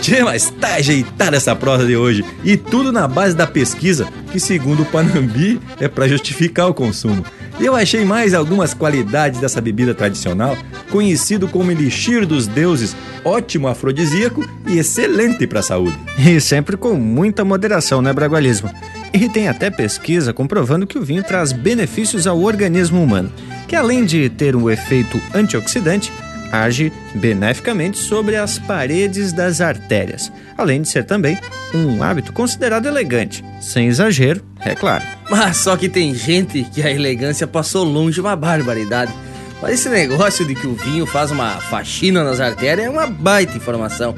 Tchê, mas tá ajeitada essa prosa de hoje. E tudo na base da pesquisa, que segundo o Panambi é para justificar o consumo. Eu achei mais algumas qualidades dessa bebida tradicional, conhecido como elixir dos deuses, ótimo afrodisíaco e excelente para a saúde. E sempre com muita moderação, né, Bragualismo? E tem até pesquisa comprovando que o vinho traz benefícios ao organismo humano, que além de ter um efeito antioxidante, age beneficamente sobre as paredes das artérias, além de ser também um hábito considerado elegante, sem exagero, é claro. Mas só que tem gente que a elegância passou longe uma barbaridade. Mas esse negócio de que o vinho faz uma faxina nas artérias é uma baita informação.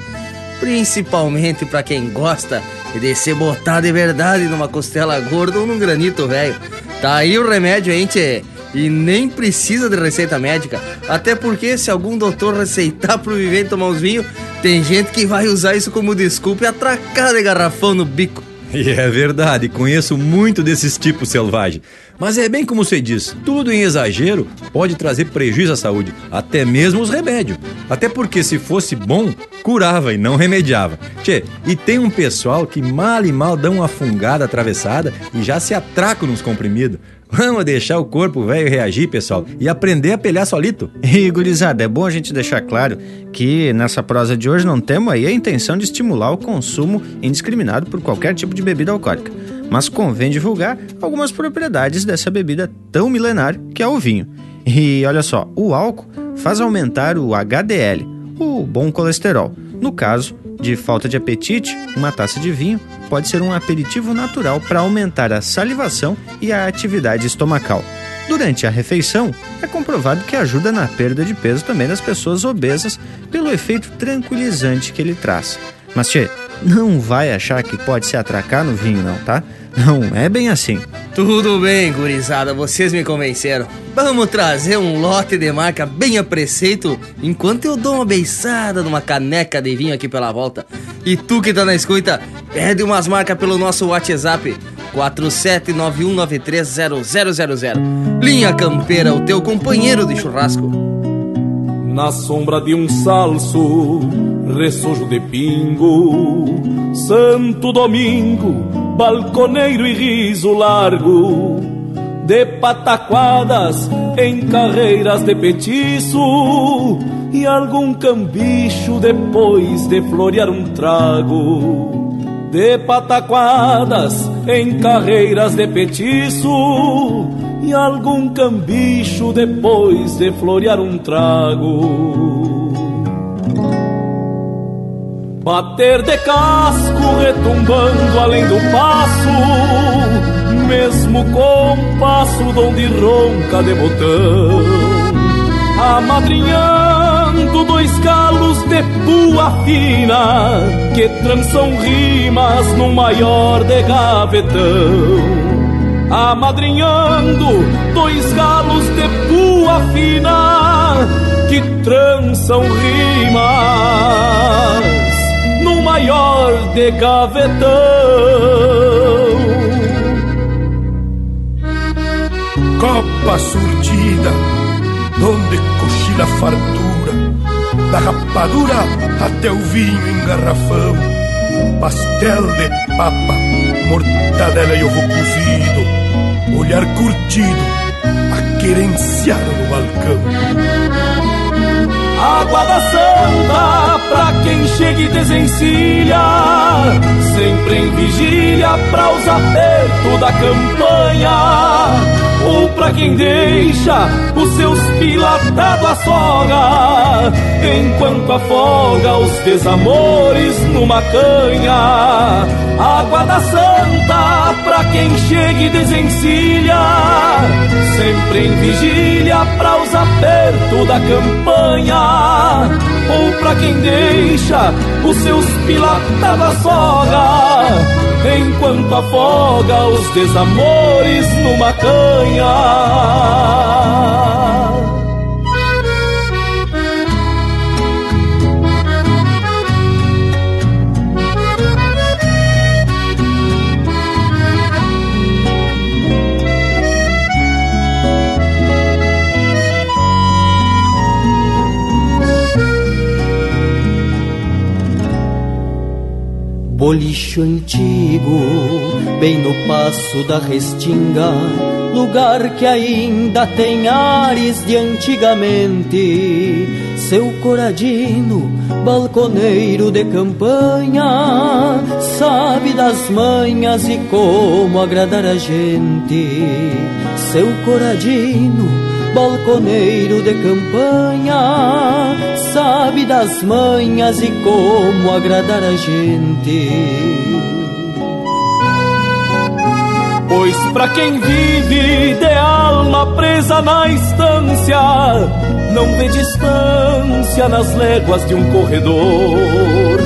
Principalmente para quem gosta de ser botado de verdade numa costela gorda ou num granito velho. Tá aí o remédio, hein, tchê? E nem precisa de receita médica. Até porque se algum doutor receitar pro vivente tomar uns vinhos, tem gente que vai usar isso como desculpa e atracar de garrafão no bico. E é verdade, conheço muito desses tipos selvagens. Mas é bem como você diz, tudo em exagero pode trazer prejuízo à saúde, até mesmo os remédios. Até porque se fosse bom, curava e não remediava. Tchê, e tem um pessoal que mal e mal dão uma fungada atravessada e já se atraca nos comprimidos. Vamos deixar o corpo velho reagir, pessoal, e aprender a pelhar solito. E, gurizada, é bom a gente deixar claro que nessa prosa de hoje não temos aí a intenção de estimular o consumo indiscriminado por qualquer tipo de bebida alcoólica, mas convém divulgar algumas propriedades dessa bebida tão milenar que é o vinho. E olha só, o álcool faz aumentar o HDL, o bom colesterol. No caso de falta de apetite, uma taça de vinho pode ser um aperitivo natural para aumentar a salivação e a atividade estomacal. Durante a refeição, é comprovado que ajuda na perda de peso também das pessoas obesas pelo efeito tranquilizante que ele traz. Mas, tchê, não vai achar que pode se atracar no vinho, não, tá? Não é bem assim. Tudo bem, gurizada, vocês me convenceram. Vamos trazer um lote de marca bem a preceito enquanto eu dou uma beiçada numa caneca de vinho aqui pela volta. E tu que tá na escuta, pede umas marcas pelo nosso WhatsApp 4791930000. Linha Campeira, o teu companheiro de churrasco. Na sombra de um salso, ressojo de pingo, Santo Domingo, balconeiro e riso largo, de pataquadas em carreiras de petiço, e algum cambicho depois de florear um trago. De pataquadas em carreiras de petiço, e algum cambicho depois de florear um trago. Bater de casco retumbando além do passo, mesmo compasso donde ronca de botão, amadrinhando dois galos de pua fina que trançam rimas no maior de gavetão amadrinhando dois galos de pua fina que trançam rimas no maior de gavetão. Copa surtida, donde cochila fartura, da rapadura até o vinho em garrafão, pastel de papa, mortadela e ovo cozido olhar curtido a querenciar no balcão. Água da Santa pra quem chega e desencilha, sempre em vigília pra os apertos da campanha. Ou pra quem deixa os seus pilatados à soga, enquanto afoga os desamores numa canha. Água da Santa pra quem chega e desencilha, sempre em vigília pra os apertos da campanha. Ou pra quem deixa os seus pilatados à soga, enquanto afoga os desamores numa canha. Bolicho antigo, bem no passo da restinga, lugar que ainda tem ares de antigamente. Seu coradino, balconeiro de campanha, sabe das manhas e como agradar a gente. Seu coradino, balconeiro de campanha, sabe das manhas e como agradar a gente. Pois pra quem vive de alma presa na estância, não vê distância nas léguas de um corredor.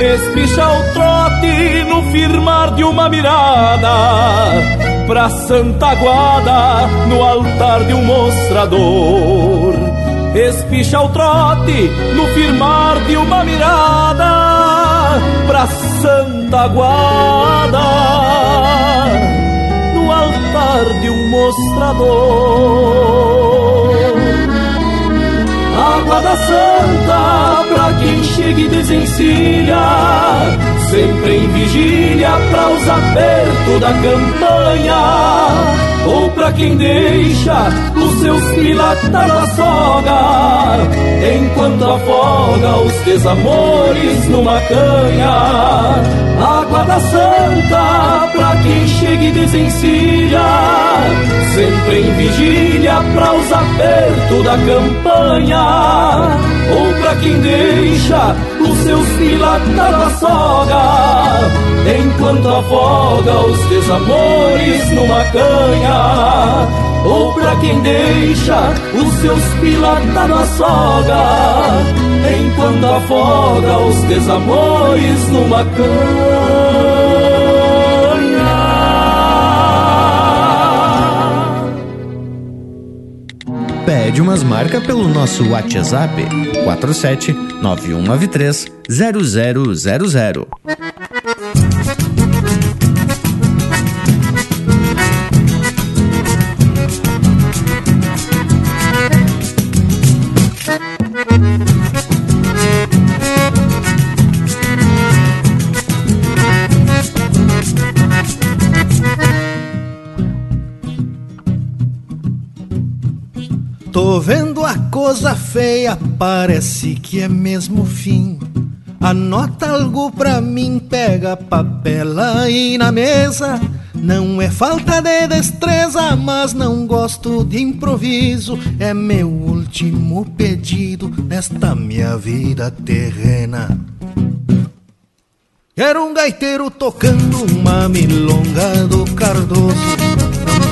Espicha o trote no firmar de uma mirada, pra Santa Guada no altar de um mostrador espicha o trote no firmar de uma mirada pra Santa Guada no altar de um mostrador. Água da Santa pra quem chega e desencilha, sempre em vigília pra os apertos da campanha ou pra quem deixa os seus pilatar na soga, enquanto afoga os desamores numa canha. Água da Santa pra quem chega e desencilha, sempre em vigília pra os apertos da campanha. Ou pra quem deixa os seus pilatar na soga, enquanto afoga os desamores numa canha. Ou pra quem deixa os seus pilatar na soga, enquanto afoga os desamores numa canha. Pede umas marcas pelo nosso WhatsApp 47 9193 0000. Feia, parece que é mesmo fim. Anota algo pra mim, pega papel aí na mesa. Não é falta de destreza, mas não gosto de improviso. É meu último pedido nesta minha vida terrena. Quero um gaiteiro tocando uma milonga do Cardoso.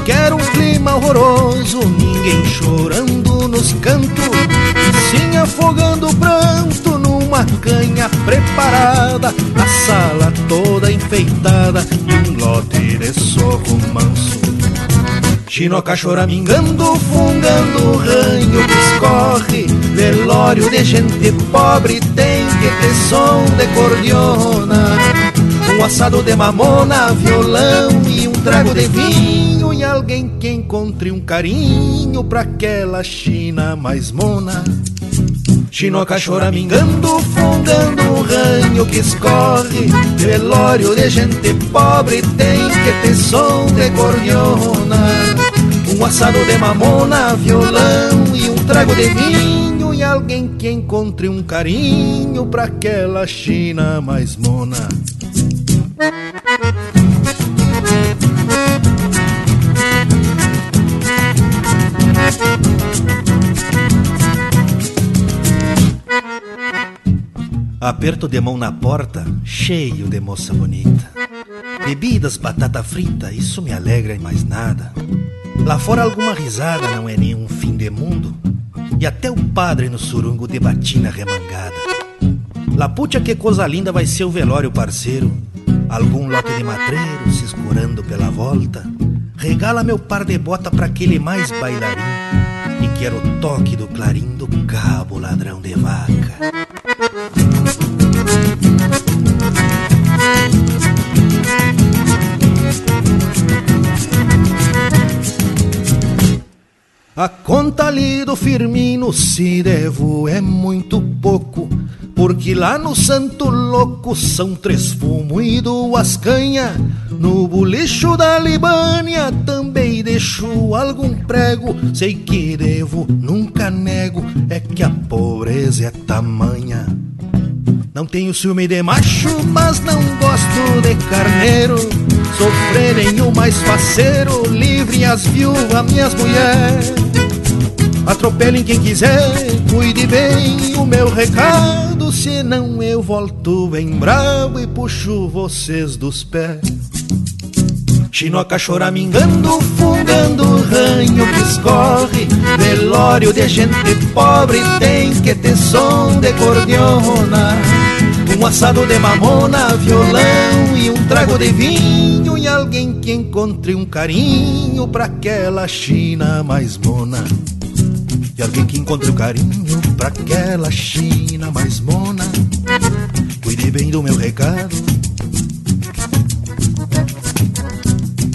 Quero um clima horroroso, ninguém chorando nos cantos. Sim, afogando o pranto numa canha preparada. A sala toda enfeitada um lote de sorro manso. Chinoca choramingando, fungando, ranho que escorre Velório de gente pobre tem que ter som de cordiona Um assado de mamona, violão trago de vinho. E alguém que encontre um carinho pra aquela China mais mona. Chinoca choramingando, fungando, ranho que escorre. Velório de gente pobre tem que ter som de cordiona um assado de mamona, violão e um trago de vinho E alguém que encontre um carinho pra aquela China mais mona Aperto de mão na porta, cheio de moça bonita Bebidas, batata frita, isso me alegra e mais nada Lá fora alguma risada não é nenhum fim de mundo. E até o padre no surungo de batina remangada. Laputia que coisa linda vai ser o velório, parceiro. algum lote de matreiro se escorando pela volta, regala meu par de bota para aquele mais bailarim e quero o toque do clarim do cabo ladrão de vaca. A conta ali do Firmino, se devo, é muito pouco. Porque lá no Santo Louco são três fumo e duas canha. No bolicho da Libânia também deixo algum prego. Sei que devo, nunca nego, é que a pobreza é tamanha. Não tenho ciúme de macho, mas não gosto de carneiro. Sofrerem o mais faceiro, livre as viúvas, minhas mulheres. Atropelem quem quiser, cuide bem o meu recado. Senão eu volto bem bravo e puxo vocês dos pés. Chinoca choramingando, fungando ranho que escorre Velório de gente pobre tem que ter som de cordiona Um assado de mamona, violão e um trago de vinho E alguém que encontre um carinho pra aquela China mais mona E alguém que encontre um carinho pra aquela China mais mona Cuide bem do meu recado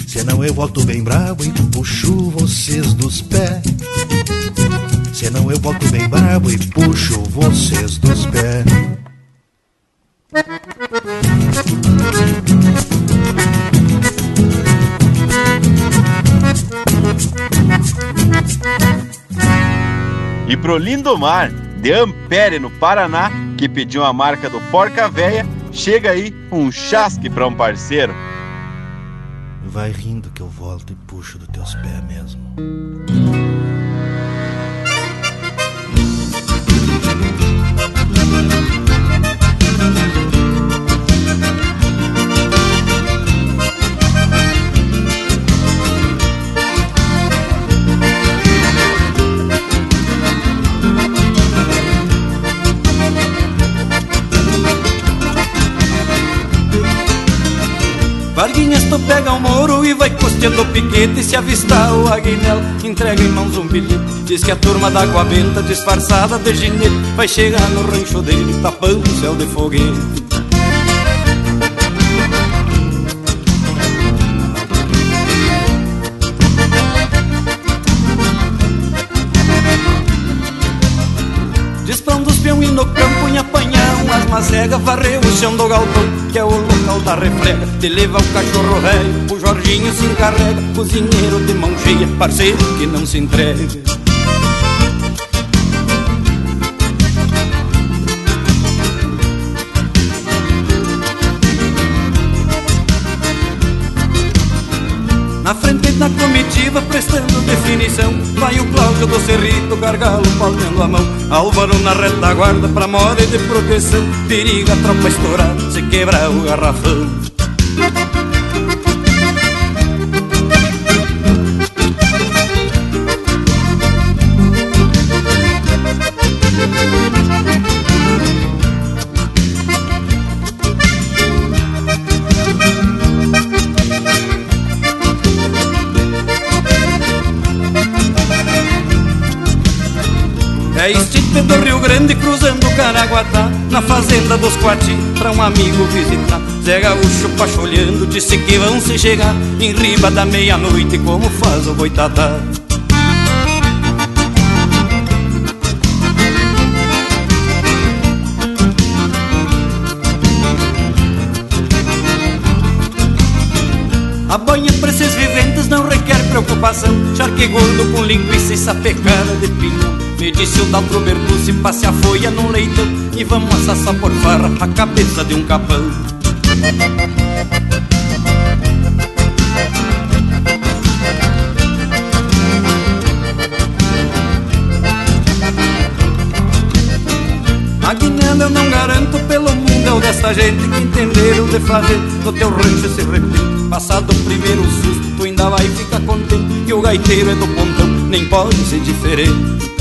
Senão eu volto bem bravo e puxo vocês dos pés. Senão eu volto bem bravo e puxo vocês dos pés. E pro lindo mar de Ampere, no Paraná, que pediu a marca do Porca Véia, chega aí um chasque pra um parceiro. Vai rindo que eu volto e puxo dos teus pés mesmo. Varguinhas, tu pega o moro e vai costeando o piquete Se avistar o aguinel, entrega em mãos um bilhete. Diz que a turma da água benta, disfarçada de ginete Vai chegar no rancho dele, tapando o céu de foguete macegas Varreu o chão do galpão, que é o local da refrega Te leva o cachorro velho, o Jorginho se encarrega. Cozinheiro de mão cheia, parceiro que não se entrega Na frente da comitiva, prestando definição Vai o Cláudio do Cerrito, gargalo, palmando a mão. Álvaro na retaguarda, pra moda de proteção. Periga a tropa estourar, se quebrar o garrafão Na fazenda dos Quati pra um amigo visitar. Zé Gaúcho pacholhando disse que vão se chegar Em riba da meia-noite como faz o boitatá. A banha pra esses viventes não requer preocupação. Charque gordo com linguiça e sapecada de pinhão Me disse o Daltro Bertucci, passe a folha num leitão. E vamos assar por farra a cabeça de um capão. Aguinhando eu não garanto pelo mundo dessa gente que entenderam de fazer. Do teu rancho se repente Passado o primeiro susto, tu ainda vai ficar contente Que o gaiteiro é do pontão, nem pode ser diferente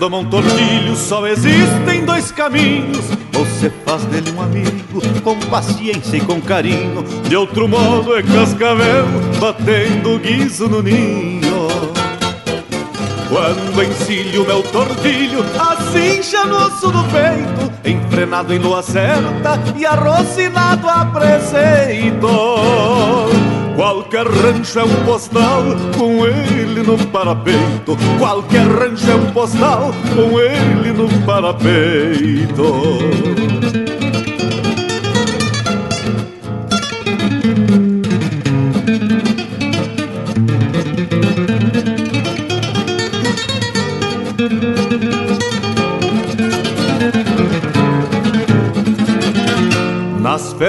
Quando se doma um tordilho, só existem dois caminhos. Se faz dele um amigo, com paciência e com carinho. De outro modo é cascavel, batendo guiso no ninho. Quando encilho meu tordilho, assim no osso do peito, enfrenado em lua certa e arrocinado a preceito. Qualquer rancho é um postal com ele no parapeito. Qualquer rancho é um postal com ele no parapeito.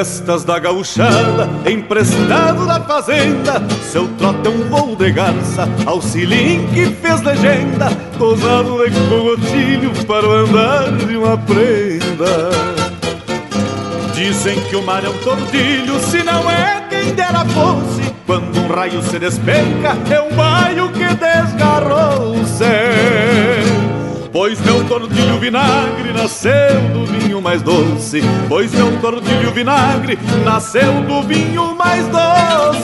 Festas da gauchada, emprestado da fazenda Seu trote é um voo de garça, auxilim que fez legenda Tosado de cogotilho para o andar de uma prenda. Dizem que o mar é um tordilho, se não é quem dera fosse Quando um raio se despenca, é um baio que desgarrou-se Pois meu tordilho vinagre nasceu do vinho mais doce Pois meu tordilho vinagre nasceu do vinho mais doce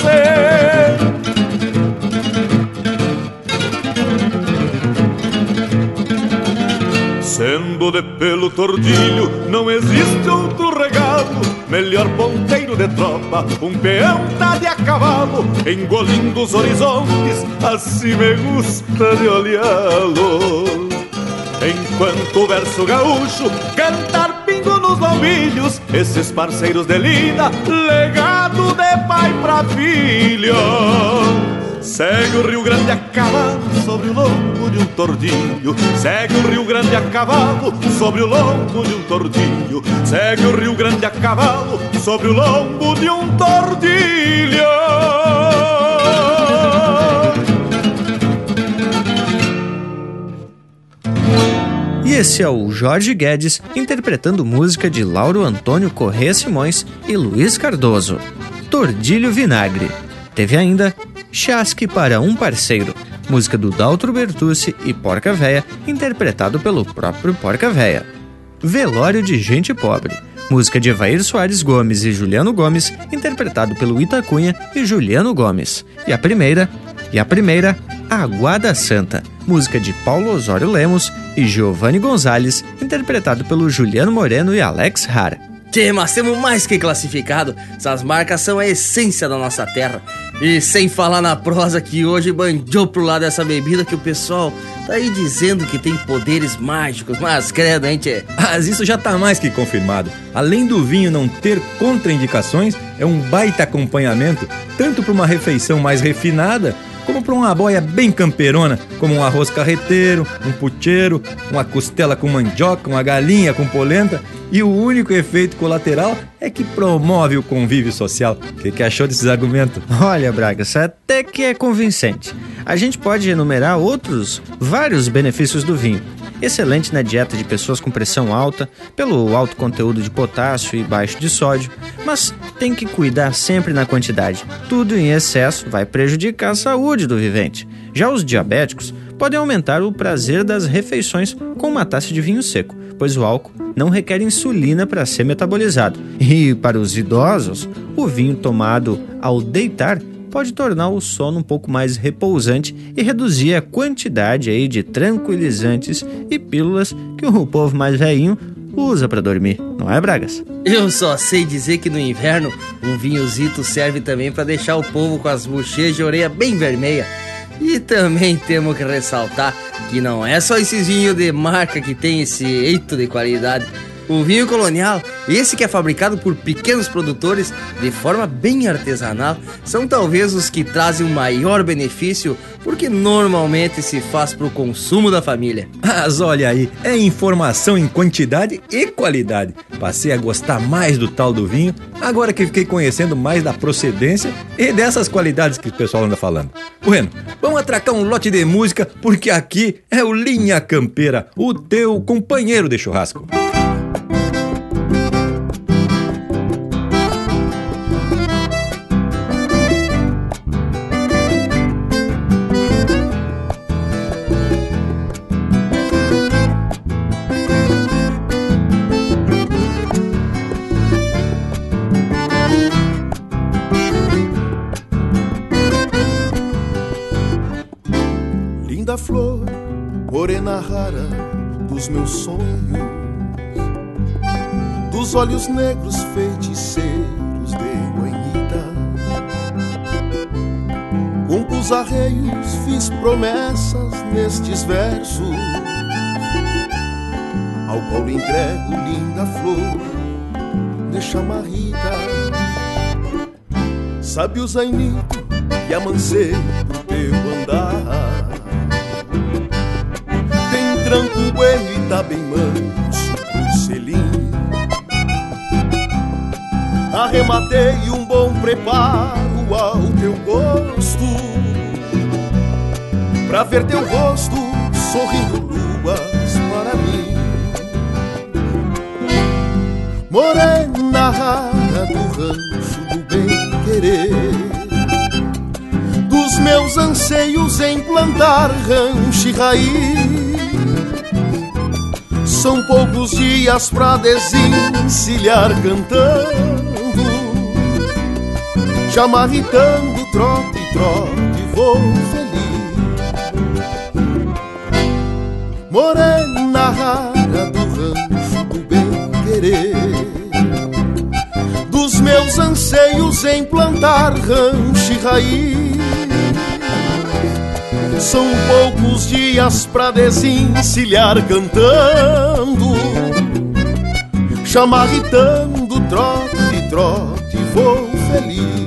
Sendo de pelo tordilho, não existe outro regalo. Melhor ponteiro de tropa, um peão tá de a cavalo, engolindo os horizontes, assim me gusta de olhá-lo. Enquanto o verso gaúcho cantar pingo nos novilhos, esses parceiros de lida, legado de pai pra filho. Segue o Rio Grande a cavalo sobre o lombo de um tordilho. Segue o Rio Grande a cavalo sobre o lombo de um tordilho. Segue o Rio Grande a cavalo sobre o lombo de um tordilho. Esse é o Jorge Guedes interpretando música de Lauro Antônio Corrêa Simões e Luiz Cardoso. Tordilho Vinagre. Teve ainda Chasque para um Parceiro, música do Daltro Bertucci e Porca Véia, interpretado pelo próprio Porca Véia. Velório de Gente Pobre, música de Evair Soares Gomes e Juliano Gomes, interpretado pelo Itacunha e Juliano Gomes. E a primeira, e a primeira, Aguada Santa, música de Paulo Osório Lemos e Giovanni Gonzalez, interpretado pelo Juliano Moreno e Alex Hara. Tê, mas temos mais que classificado. Essas marcas são a essência da nossa terra. E sem falar na prosa que hoje banjou pro lado dessa bebida que o pessoal tá aí dizendo que tem poderes mágicos. Mas credo, hein, tchê? Mas isso já tá mais que confirmado. Além do vinho não ter contraindicações, é um baita acompanhamento, tanto para uma refeição mais refinada, como para uma boia bem camperona, como um arroz carreteiro, um pucheiro, uma costela com mandioca, uma galinha com polenta. E o único efeito colateral é que promove o convívio social. O que, que achou desses argumentos? Olha, Braga, isso até que é convincente. A gente pode enumerar outros vários benefícios do vinho. Excelente na dieta de pessoas com pressão alta, pelo alto conteúdo de potássio e baixo de sódio, mas tem que cuidar sempre na quantidade. Tudo em excesso vai prejudicar a saúde do vivente. Já os diabéticos podem aumentar o prazer das refeições com uma taça de vinho seco, pois o álcool não requer insulina para ser metabolizado. E para os idosos, o vinho tomado ao deitar pode tornar o sono um pouco mais repousante e reduzir a quantidade aí de tranquilizantes e pílulas que o povo mais velhinho usa para dormir, não é, Bragas? Eu só sei dizer que no inverno um vinhozito serve também para deixar o povo com as bochechas de orelha bem vermelha. E também temos que ressaltar que não é só esses vinhos de marca que tem esse eito de qualidade. O vinho colonial, esse que é fabricado por pequenos produtores de forma bem artesanal, são talvez os que trazem o maior benefício, porque normalmente se faz para o consumo da família. Mas olha aí, é informação em quantidade e qualidade. Passei a gostar mais do tal do vinho, agora que fiquei conhecendo mais da procedência e dessas qualidades que o pessoal anda falando. Bueno, vamos atracar um lote de música, porque aqui é o Linha Campeira, o teu companheiro de churrasco. Olhos negros feiticeiros de guanhita. Com arreios fiz promessas nestes versos, ao qual entrego linda flor de chamarrita. Sabe o zainito e amancei teu andar. Tranco bueno e tá bem manso pro selim arrematei um bom preparo ao teu gosto, pra ver teu rosto sorrindo luas para mim. Morena rara do rancho do bem querer, dos meus anseios em plantar rancho e raiz. São poucos dias pra desencilhar cantando chamarritando, trote, trote, vou feliz. Morena rara do rancho do bem querer, dos meus anseios em plantar rancho e raiz. São poucos dias pra desencilhar cantando, chamarritando, trote, trote, vou feliz.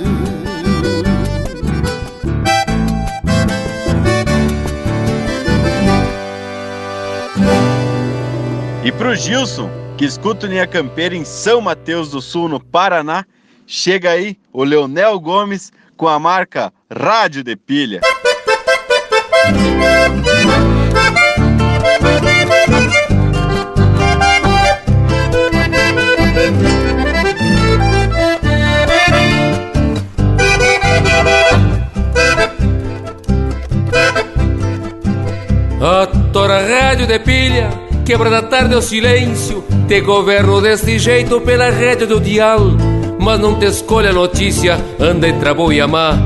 Pro Gilson, que escuta o Linha Campeira em São Mateus do Sul, no Paraná, chega aí o Leonel Gomes com a marca Rádio de Pilha. A tora rádio de pilha, quebra da tarde o silêncio, te governo deste jeito pela rede do dial. Mas não te escolha a notícia, anda entre boa e a má,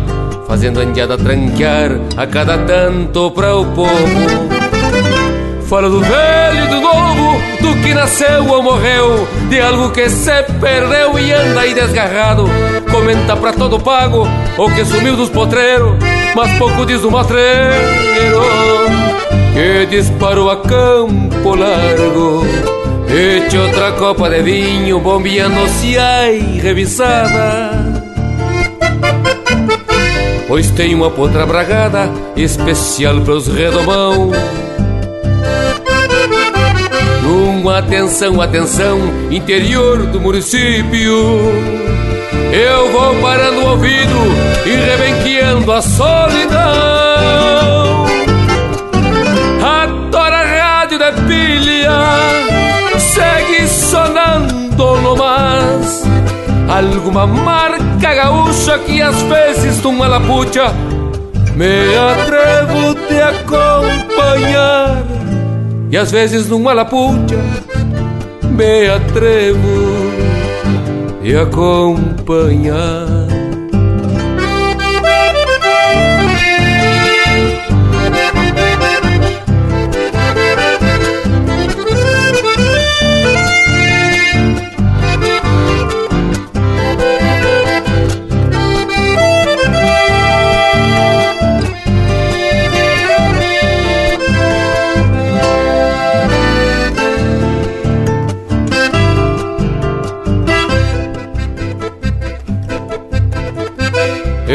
fazendo a indiada tranquear a cada tanto para o povo. Fala do velho e do novo, do que nasceu ou morreu, de algo que se perdeu e anda aí desgarrado. Comenta pra todo pago o que sumiu dos potreiros, mas pouco diz do matreiro que disparou a campo largo. Eche outra copa de vinho, bombeando-se ai revisada. Pois tem uma potra bragada especial pros redomão. Numa atenção, atenção, interior do município. Eu vou parando o ouvido e rebenqueando a solidão. Alguma marca gaúcha que às vezes numa lapucha me atrevo te acompanhar. E às vezes numa lapucha me atrevo te acompanhar.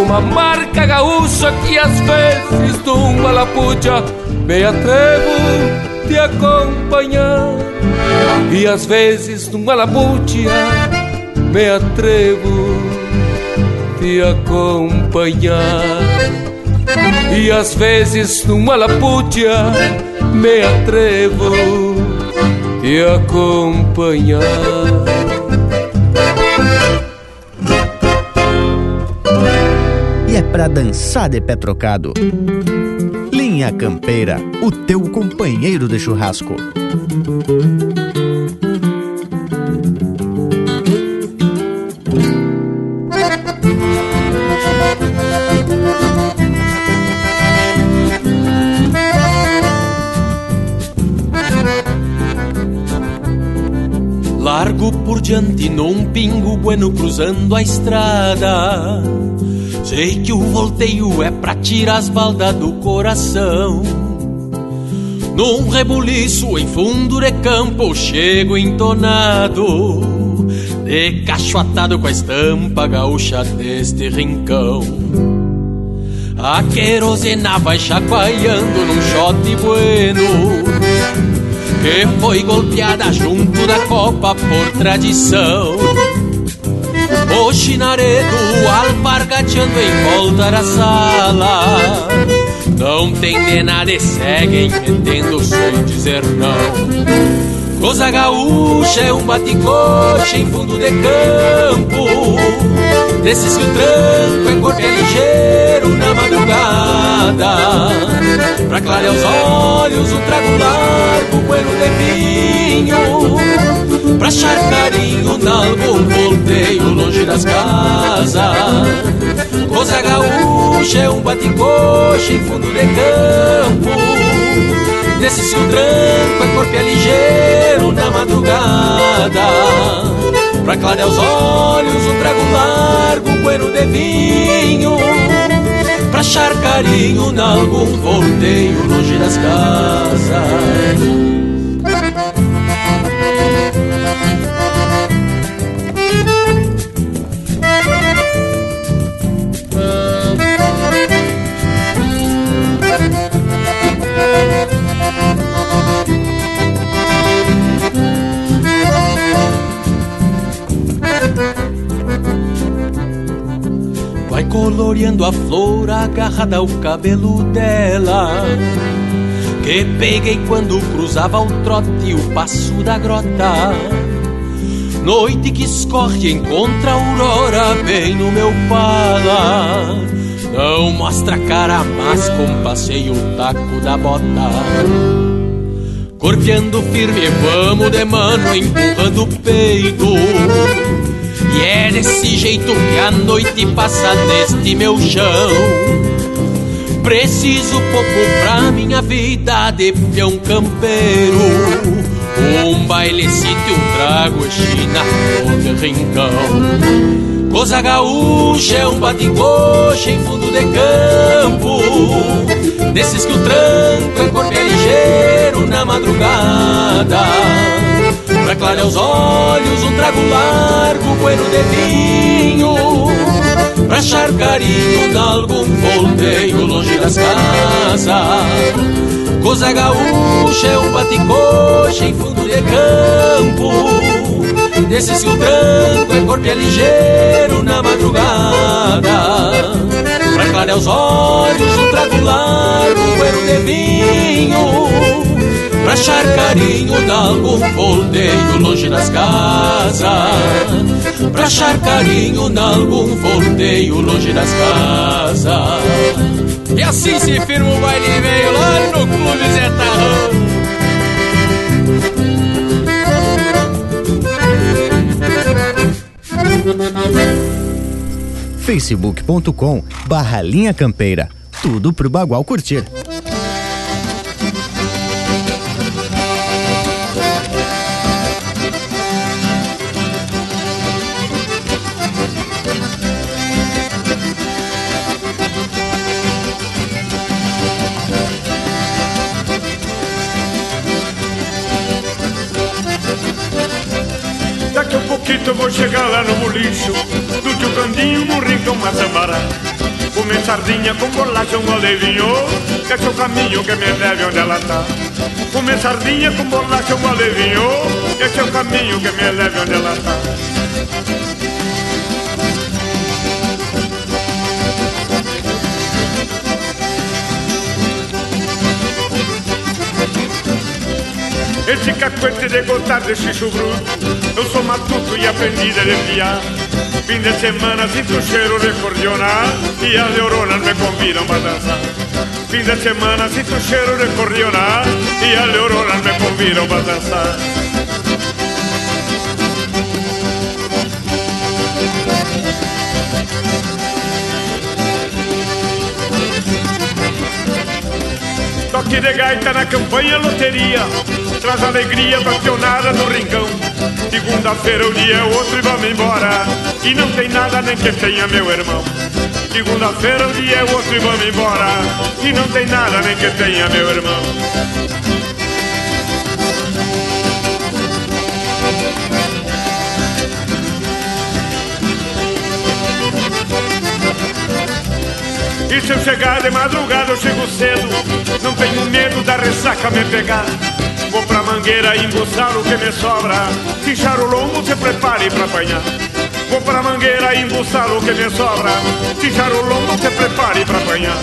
Alguma marca gaúcha que às vezes numa lapucha me atrevo te acompanhar E às vezes numa lapucha me atrevo te acompanhar E às vezes numa lapucha me atrevo te acompanhar pra dançar de pé trocado. Linha Campeira, o teu companheiro de churrasco. Largo por diante num pingo bueno cruzando a estrada. Sei que o volteio é pra tirar as baldas do coração. Num rebuliço em fundo de campo chego entonado, de com a estampa gaúcha deste rincão. A querosena vai chacoalhando num shot bueno que foi golpeada junto da copa por tradição. O chinaredo alpargateando em volta da sala. Não tem de nada e seguem metendo sem dizer não. Coisa gaúcha é um bate-coxa em fundo de campo. Desses que o tranco é corte ligeiro na madrugada. Pra clarear os olhos, um trago largo, bueno de vinho Pra achar carinho nalgum volteio longe das casas. Coisa gaúcha é um bate-coxa em fundo de campo. Nesse se o tranco é corpo é ligeiro na madrugada. Pra clarear os olhos um trago largo, um de vinho. Pra achar carinho nalgum volteio longe das casas coloreando a flor agarrada ao cabelo dela. Que peguei quando cruzava o trote o passo da grota. Noite que escorre encontra a aurora bem no meu pala. Não mostra cara, mas compasseio o taco da bota. Corteando firme, vamos de mano, empurrando o peito. E é desse jeito que a noite passa neste meu chão. Preciso pouco pra minha vida de peão campeiro. Um bailecito um trago china de rincão. Coisa gaúcha é um bate-coxa em fundo de campo. Desses que o tranco é corpo é ligeiro na madrugada. Pra clarear os olhos, um trago largo, bueno de vinho Pra achar carinho nalgum volteio longe das casas. Coisa gaúcha é um bate-coxa em fundo de campo. Desses que o tranco é corpo é ligeiro na madrugada. Pra clarear os olhos, um trago largo, bueno de vinho Pra achar carinho de algum volteio longe das casas. Pra achar carinho de algum volteio longe das casas. E assim se firma o baile veio lá no Clube Zé facebook.com barra linha campeira. Tudo pro Bagual curtir. Chegar lá no bolicho Do tio Candinho no rincão Mazambará Comer sardinha com bolacha, um alevinho Que é seu caminho que me leve onde ela tá. Comer sardinha com bolacha, um alevinho Que é seu caminho que me leve onde ela tá Esse cacuete de gostar de xixo bruto Eu sou matuto e aprendi a desviar Fim de semana sinto cheiro de cordiona E as neuronas me convidam para dançar. Fim de semana sinto cheiro de cordiona E as neuronas me convidam para dançar. Toque de gaita na campanha loteria Traz alegria pra pionada no rincão. Segunda-feira o dia é outro e vamos embora. E não tem nada nem que tenha meu irmão. Segunda-feira o dia é outro e vamos embora. E não tem nada nem que tenha meu irmão. E se eu chegar de madrugada eu chego cedo. Não tenho medo da ressaca me pegar Vou pra mangueira embuçar o que me sobra. Fichar o lombo, se prepare pra apanhar. Vou pra mangueira embuçar o que me sobra. Fichar o lombo, se prepare pra apanhar.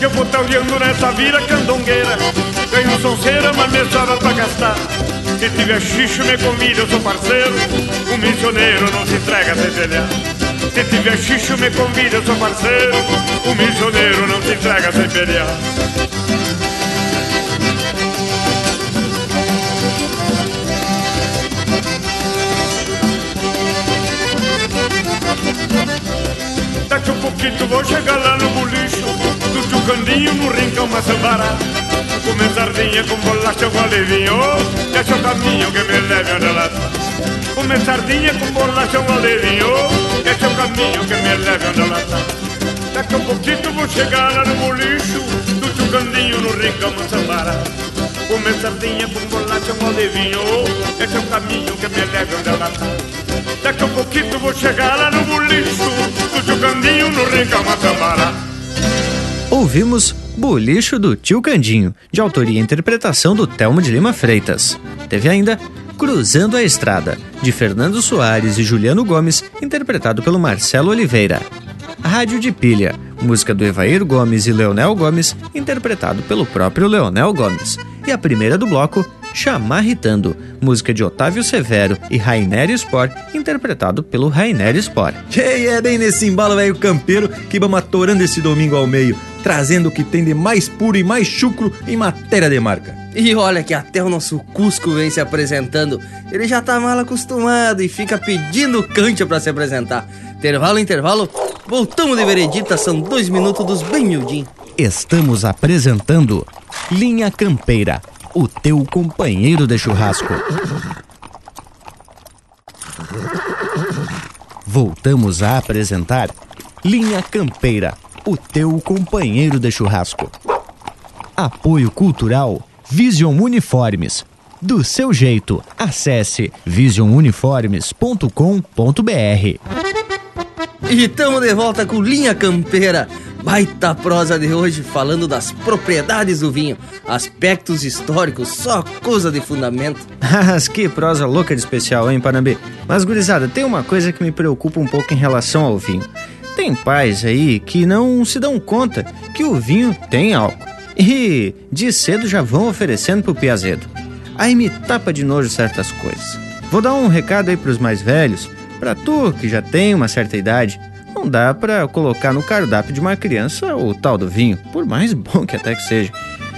Eu vou talhando nessa vira candongueira. Ganho sonceira, mas me sobra pra gastar se tiver xixo me convida, eu sou parceiro. O missioneiro não se entrega a semelhar Se tiver xixo me convida, eu sou parceiro. O missioneiro não se entrega sem pelear Daqui um pouquinho vou chegar lá no bolicho Do Tucandinho no rincão Maçambara Comer sardinha com bolacha com alevinho Deixa o caminho que me leve onde ela tá Comer sardinha com bolacha com alevinho Deixa o caminho que me leve onde ela tá Daqui um pouquinho vou chegar lá no bolicho Do Tucandinho no rincão Maçambara Comer sardinha com bolacha com alevinho Deixa o caminho que me leve onde ela tá Daqui a pouquinho vou chegar lá no bolicho Do Tucandinho no rincão Maçambara Ouvimos Bolicho do Tio Candinho, de autoria e interpretação do Telmo de Lima Freitas. Teve ainda Cruzando a Estrada, de Fernando Soares e Juliano Gomes, interpretado pelo Marcelo Oliveira. Rádio de Pilha, música do Evair Gomes e Leonel Gomes, interpretado pelo próprio Leonel Gomes. E a primeira do bloco, Chamarritando, música de Otávio Severo e Rainer Spor, interpretado pelo Rainer Spor. E é bem nesse embalo velho campeiro que vamos atorando esse domingo ao meio, trazendo o que tem de mais puro e mais chucro em matéria de marca. E olha que até o nosso Cusco vem se apresentando. Ele já tá mal acostumado e fica pedindo cancha para se apresentar. Intervalo, intervalo. Voltamos de veredita, são dois minutos dos bem miudinhos. Estamos apresentando Linha Campeira, o teu companheiro de churrasco. Voltamos a apresentar Linha Campeira, o teu companheiro de churrasco. Apoio Cultural Vision Uniformes. Do seu jeito, acesse visionuniformes.com.br. E estamos de volta com Linha Campeira. Baita prosa de hoje falando das propriedades do vinho, aspectos históricos, só coisa de fundamento. Mas que prosa louca de especial, hein, Panambi? Mas, gurizada, tem uma coisa que me preocupa um pouco em relação ao vinho. Tem pais aí que não se dão conta que o vinho tem álcool. E de cedo já vão oferecendo pro piazedo. Aí me tapa de nojo certas coisas. Vou dar um recado aí pros mais velhos, pra tu que já tem uma certa idade, não dá pra colocar no cardápio de uma criança o tal do vinho, por mais bom que até que seja.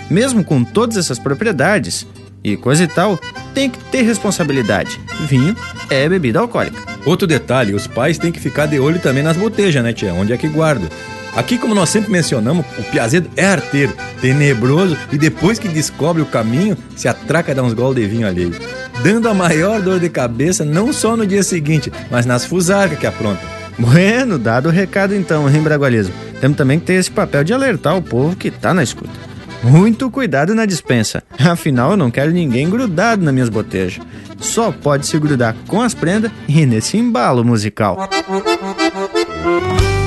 Mesmo com todas essas propriedades e coisa e tal, tem que ter responsabilidade. Vinho é bebida alcoólica. Outro detalhe, os pais têm que ficar de olho também nas botejas, né, tia? Onde é que guarda? Aqui, como nós sempre mencionamos, o Piazedo é arteiro, tenebroso e depois que descobre o caminho, se atraca a dar uns gols de vinho alheio. Dando a maior dor de cabeça não só no dia seguinte, mas nas fusarcas que apronta. Bueno, dado o recado então, hein, Bragualismo? Temos também que ter esse papel de alertar o povo que tá na escuta. Muito cuidado na dispensa, afinal eu não quero ninguém grudado nas minhas botejas. Só pode se grudar com as prendas e nesse embalo musical.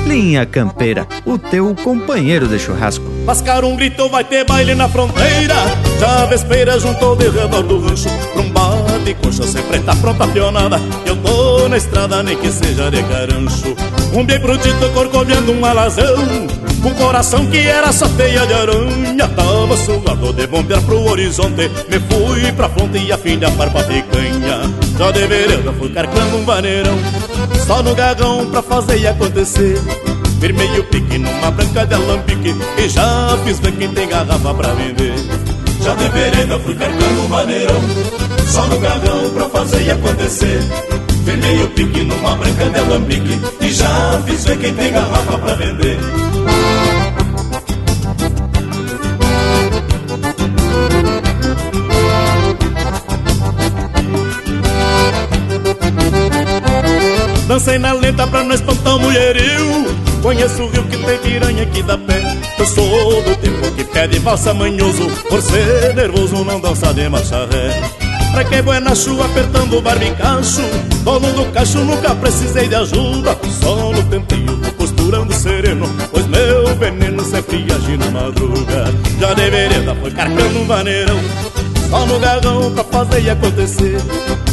Linha Campeira, o teu companheiro de churrasco. Mascar um grito, vai ter baile na fronteira. Já a vespeira juntou de redor do rancho um bate coxa sempre tá pronta pionada Eu tô na estrada, nem que seja de carancho. Um bem brutito corcoviando um alazão. Com coração que era só teia de aranha. Tava suado de bombear pro horizonte. Me fui pra fronte e a apar pra picanha Já de vereda fui carcando um vaneirão Só no gagão pra fazer e acontecer Firmei o pique numa branca de alambique. E já fiz ver quem tem garrafa pra vender. Já de vereda fui carregando um maneirão Só no gagão pra fazer acontecer. Firmei o pique numa branca de alambique. E já fiz ver quem tem garrafa pra vender. Dancei na lenta pra não espantar o mulherio Conheço o rio que tem piranha aqui da pé. Eu sou do tempo que pede valsa manhoso Por ser nervoso não dança de marcha ré. Pra na chuva apertando o barbicacho Dono do cacho nunca precisei de ajuda. Só no tempinho costurando sereno Pois meu veneno sempre age na madruga. Já deveria foi carcando um Só no garrão pra fazer acontecer.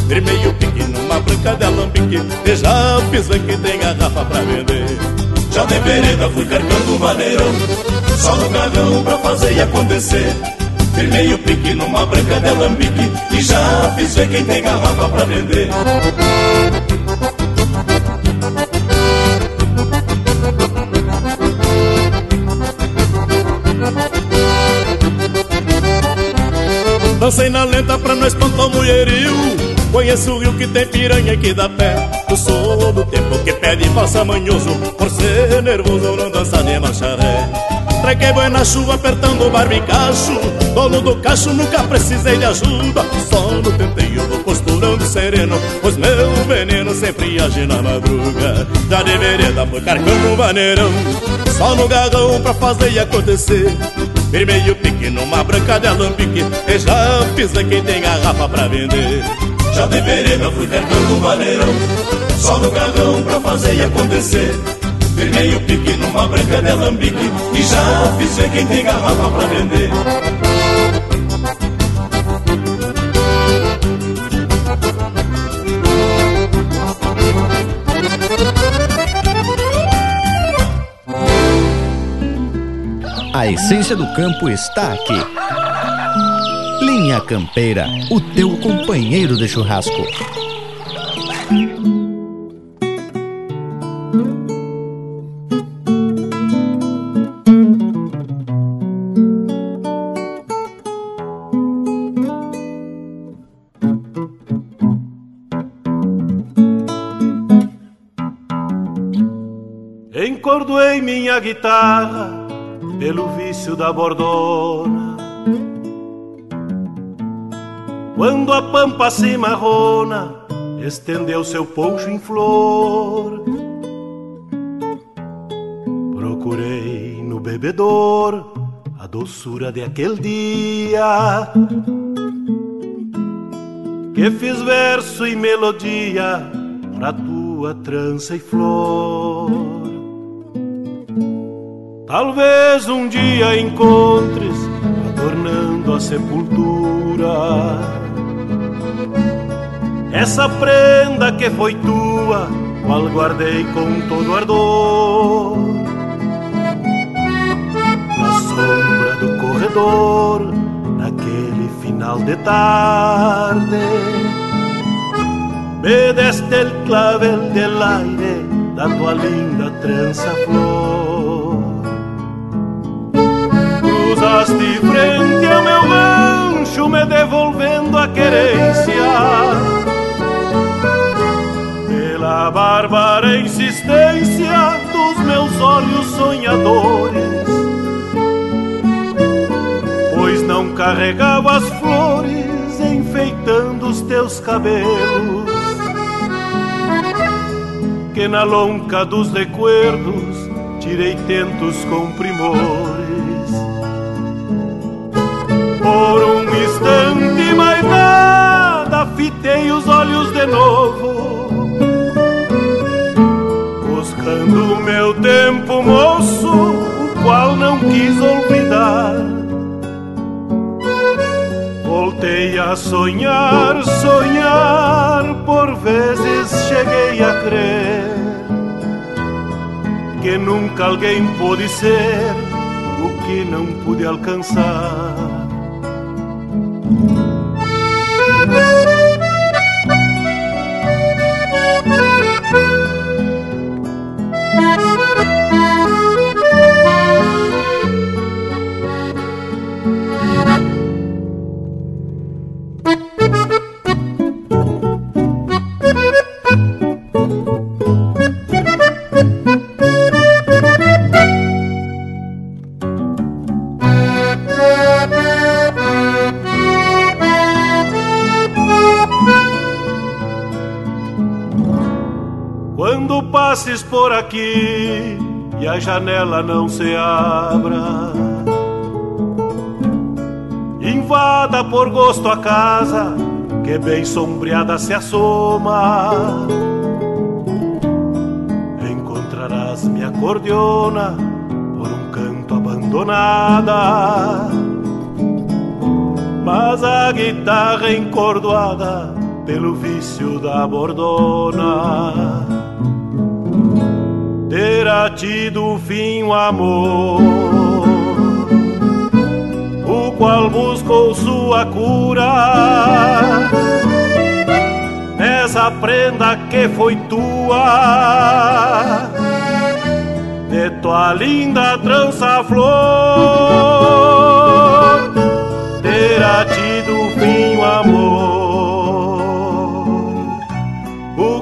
Firmei o pique numa branca de alambique E já fiz ver que tem garrafa pra vender já de vereda fui carcando o maneirão Só no galão pra fazer acontecer. Firmei o pique numa branca de alambique E já fiz ver quem tem garrafa pra vender. Dancei na lenta pra não espantar o mulherio. Conheço o rio que tem piranha que dá pé. Eu sou do tempo que pede falsa manhoso Por ser nervoso não dança nem marcharé. Trequei boi na chuva apertando o barbicacho. Dono do cacho nunca precisei de ajuda. Só no tenteio vou posturando sereno Pois meu veneno sempre age na madruga. Já de vereda foi carcando o vaneirão Só no garrão pra fazer e acontecer. Firmei o pique numa branca de alambique E já fiz quem tem garrafa pra vender Já de vereda fui carcando o vaneirão Só no garrão pra fazer acontecer. Firmei o pique numa branca de alambique. E já fiz ver quem tem garrafa pra vender. A essência do campo está aqui. Linha Campeira, o teu companheiro de churrasco. Encordoei minha guitarra pelo vício da bordona. Quando a pampa cimarrona estendeu seu poncho em flor, procurei no bebedor a doçura de aquele dia. Que fiz verso e melodia pra tua trança e flor. Talvez um dia encontres adornando a sepultura essa prenda que foi tua, qual guardei com todo ardor. Na sombra do corredor, naquele final de tarde, me deste el clavel del aire da tua linda trança flor. Cruzaste frente ao meu rancho, me devolvendo a querência pela bárbara insistência dos meus olhos sonhadores, pois não carregava as flores enfeitando os teus cabelos, que na lonca dos recuerdos tirei tentos com primores. Por um instante mais nada, fitei os olhos de novo meu tempo moço, o qual não quis olvidar. Voltei a sonhar, sonhar, por vezes cheguei a crer que nunca alguém pôde ser o que não pude alcançar. Janela não se abra, invada por gosto a casa que bem sombreada se assoma. Encontrarás minha acordeona por um canto abandonada, mas a guitarra encordoada pelo vício da bordona terá tido fim o amor, o qual buscou sua cura. Nessa prenda que foi tua, de tua linda trança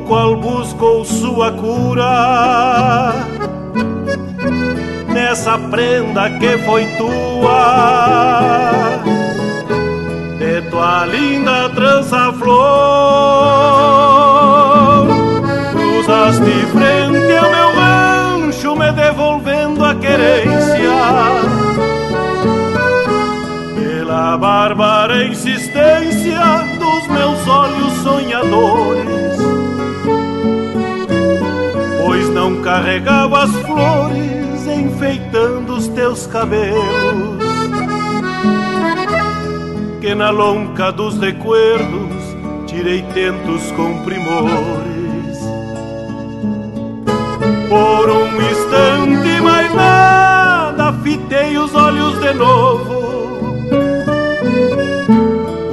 buscou sua cura nessa prenda que foi tua, de tua linda trança flor. Cruzaste frente ao meu rancho, me devolvendo a querência. Pela bárbara insistência dos meus olhos sonhadores, não carregava as flores enfeitando os teus cabelos, que na lonca dos recuerdos tirei tentos com primores. Por um instante mais nada, fitei os olhos de novo,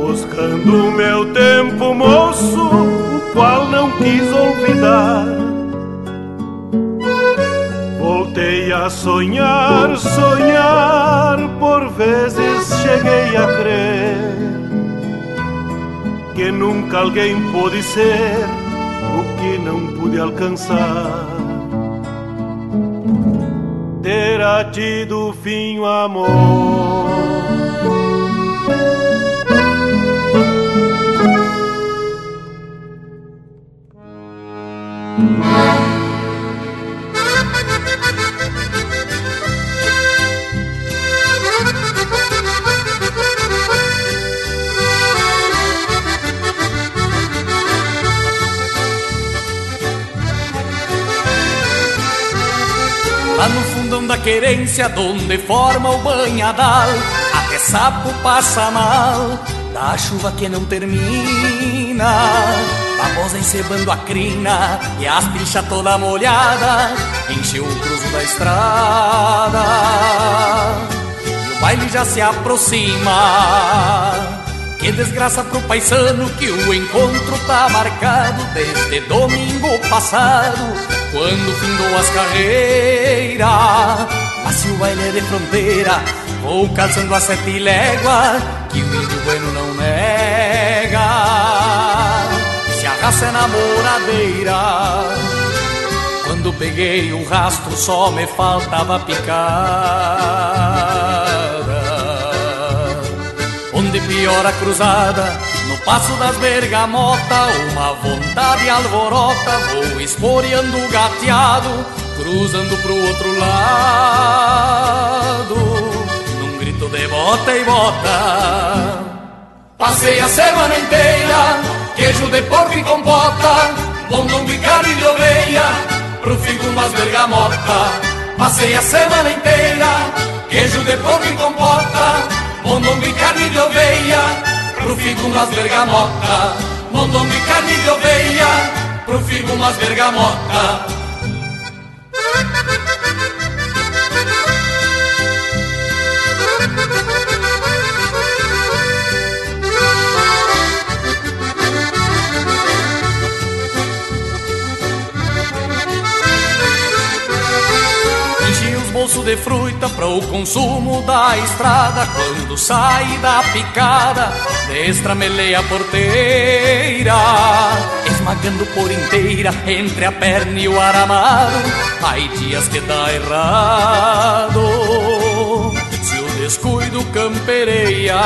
buscando o meu tempo moço, o qual não quis olvidar. Sonhar, sonhar, por vezes cheguei a crer que nunca alguém pôde ser o que não pude alcançar. Terá tido fim o amor. Da querência, donde forma o banhadal, até sapo passa mal, da chuva que não termina. Babosa encebando a crina e as pilchas toda molhada, encheu o cruzo da estrada. E o baile já se aproxima. Que desgraça pro paisano que o encontro tá marcado desde domingo passado quando findou as carreiras. Mas se o baile de fronteira, vou calçando a sete léguas, que o índio bueno não nega. Se a raça é namoradeira, quando peguei o rastro só me faltava picada. Onde pior a cruzada, no passo das bergamotas, uma vontade alvorota, vou esporeando o gateado, cruzando pro outro lado, num grito de bota e bota. Passei a semana inteira, queijo de porco e compota, londongo e carne de oveia, pro figo umas bergamota. Passei a semana inteira, queijo de porco e compota, mondongo e carne de oveia, pro figo umas bergamota. Mondongo e carne de oveia, pro figo umas bergamota. Bolsos de fruta para o consumo da estrada. Quando sai da picada, destramelei a porteira, esmagando por inteira entre a perna e o aramado. Ai, dias que dá errado, se o descuido campereia.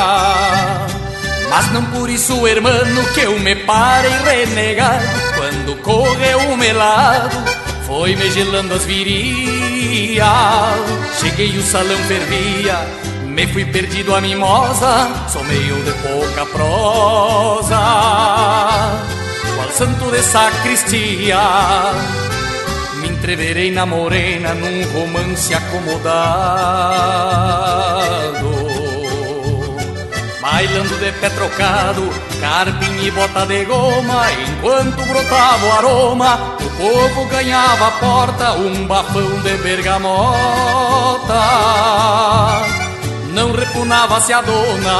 Mas não por isso, hermano, que eu me parei renegado quando correu o melado. Foi me gelando as virias Cheguei o salão fervia Me fui perdido a mimosa Sou meio de pouca prosa. Qual santo de sacristia? Me entreverei na morena Num romance acomodado. Bailando de pé trocado, carpim e bota de goma, enquanto brotava o aroma, o povo ganhava a porta, um bafão de bergamota. Não repunava-se a dona.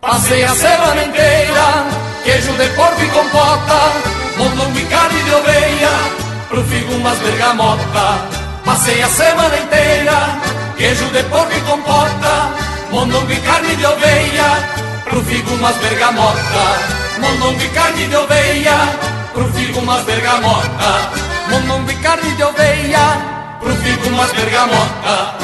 Passei a semana inteira, queijo de porco e compota, mondongo e carne de oveia, pro figo umas bergamota. Passei a semana inteira, queijo de porco e compota, mondongo e carne de oveia, pro figo umas bergamota. Mondongo e carne de oveia, pro figo umas bergamota. Mondongo e carne de oveia, pro figo umas bergamota.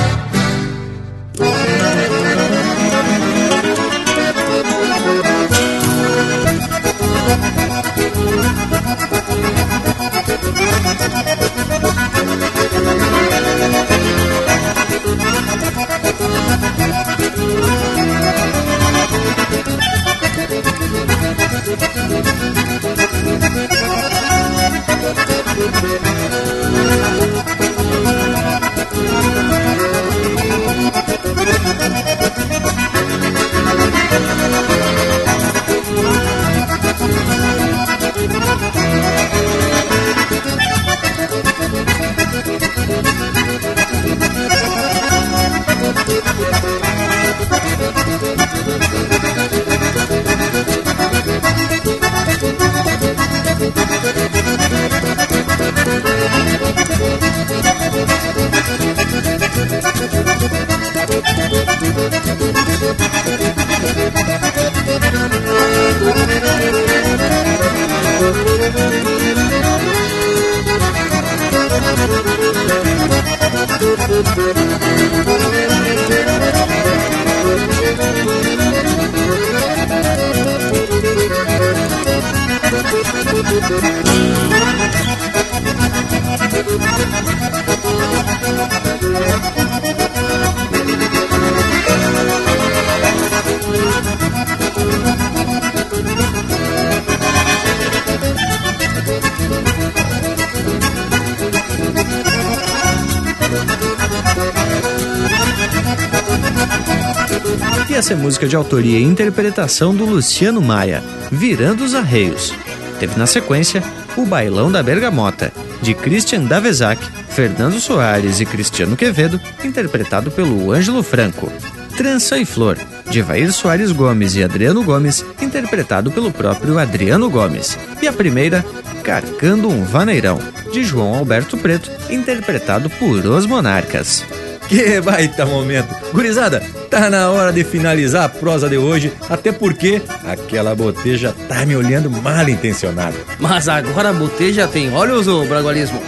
De autoria e interpretação do Luciano Maia, Virando os Arreios. Teve na sequência O Bailão da Bergamota, de Christian Davezac, Fernando Soares e Cristiano Quevedo, interpretado pelo Ângelo Franco. Trança e Flor, de Vair Soares Gomes e Adriano Gomes, interpretado pelo próprio Adriano Gomes. E a primeira, Carcando um Vaneirão, de João Alberto Preto, interpretado por Os Monarcas. Que baita momento! Gurizada, tá na hora de finalizar a prosa de hoje, até porque aquela boteja tá me olhando mal intencionado. Mas agora a boteja tem olhos, ô bragualismo.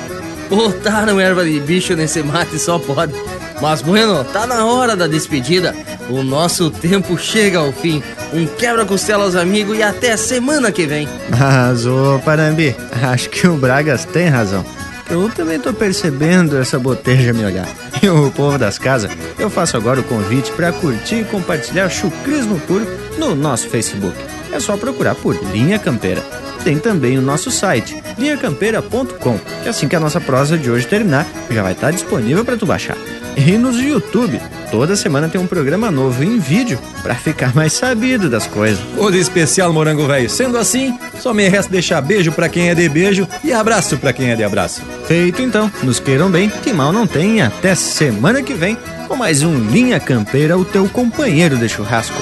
Botaram erva de bicho nesse mate só pode. Mas bueno, tá na hora da despedida. O nosso tempo chega ao fim. Um quebra-costela aos amigos e até semana que vem. Mas, ô Parambi, acho que o Bragas tem razão. Eu também tô percebendo essa boteja me olhar. E o povo das casas, eu faço agora o convite para curtir e compartilhar chucrismo puro no nosso Facebook. É só procurar por Linha Campeira. Tem também o nosso site, linhacampeira.com, que assim que a nossa prosa de hoje terminar, já vai estar disponível para tu baixar. E nos YouTube, toda semana tem um programa novo em vídeo para ficar mais sabido das coisas. Todo especial Morango Velho. Sendo assim, só me resta deixar beijo para quem é de beijo e abraço para quem é de abraço. Feito então, nos queiram bem, que mal não tem. Até semana que vem com mais um Linha Campeira, o teu companheiro de churrasco.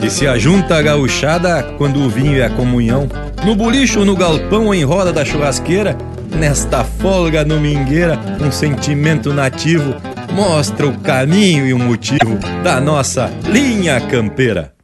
E se ajunta a gauchada quando o vinho é a comunhão. No bolicho, no galpão ou em roda da churrasqueira, nesta folga domingueira, um sentimento nativo mostra o caminho e o motivo da nossa linha campeira.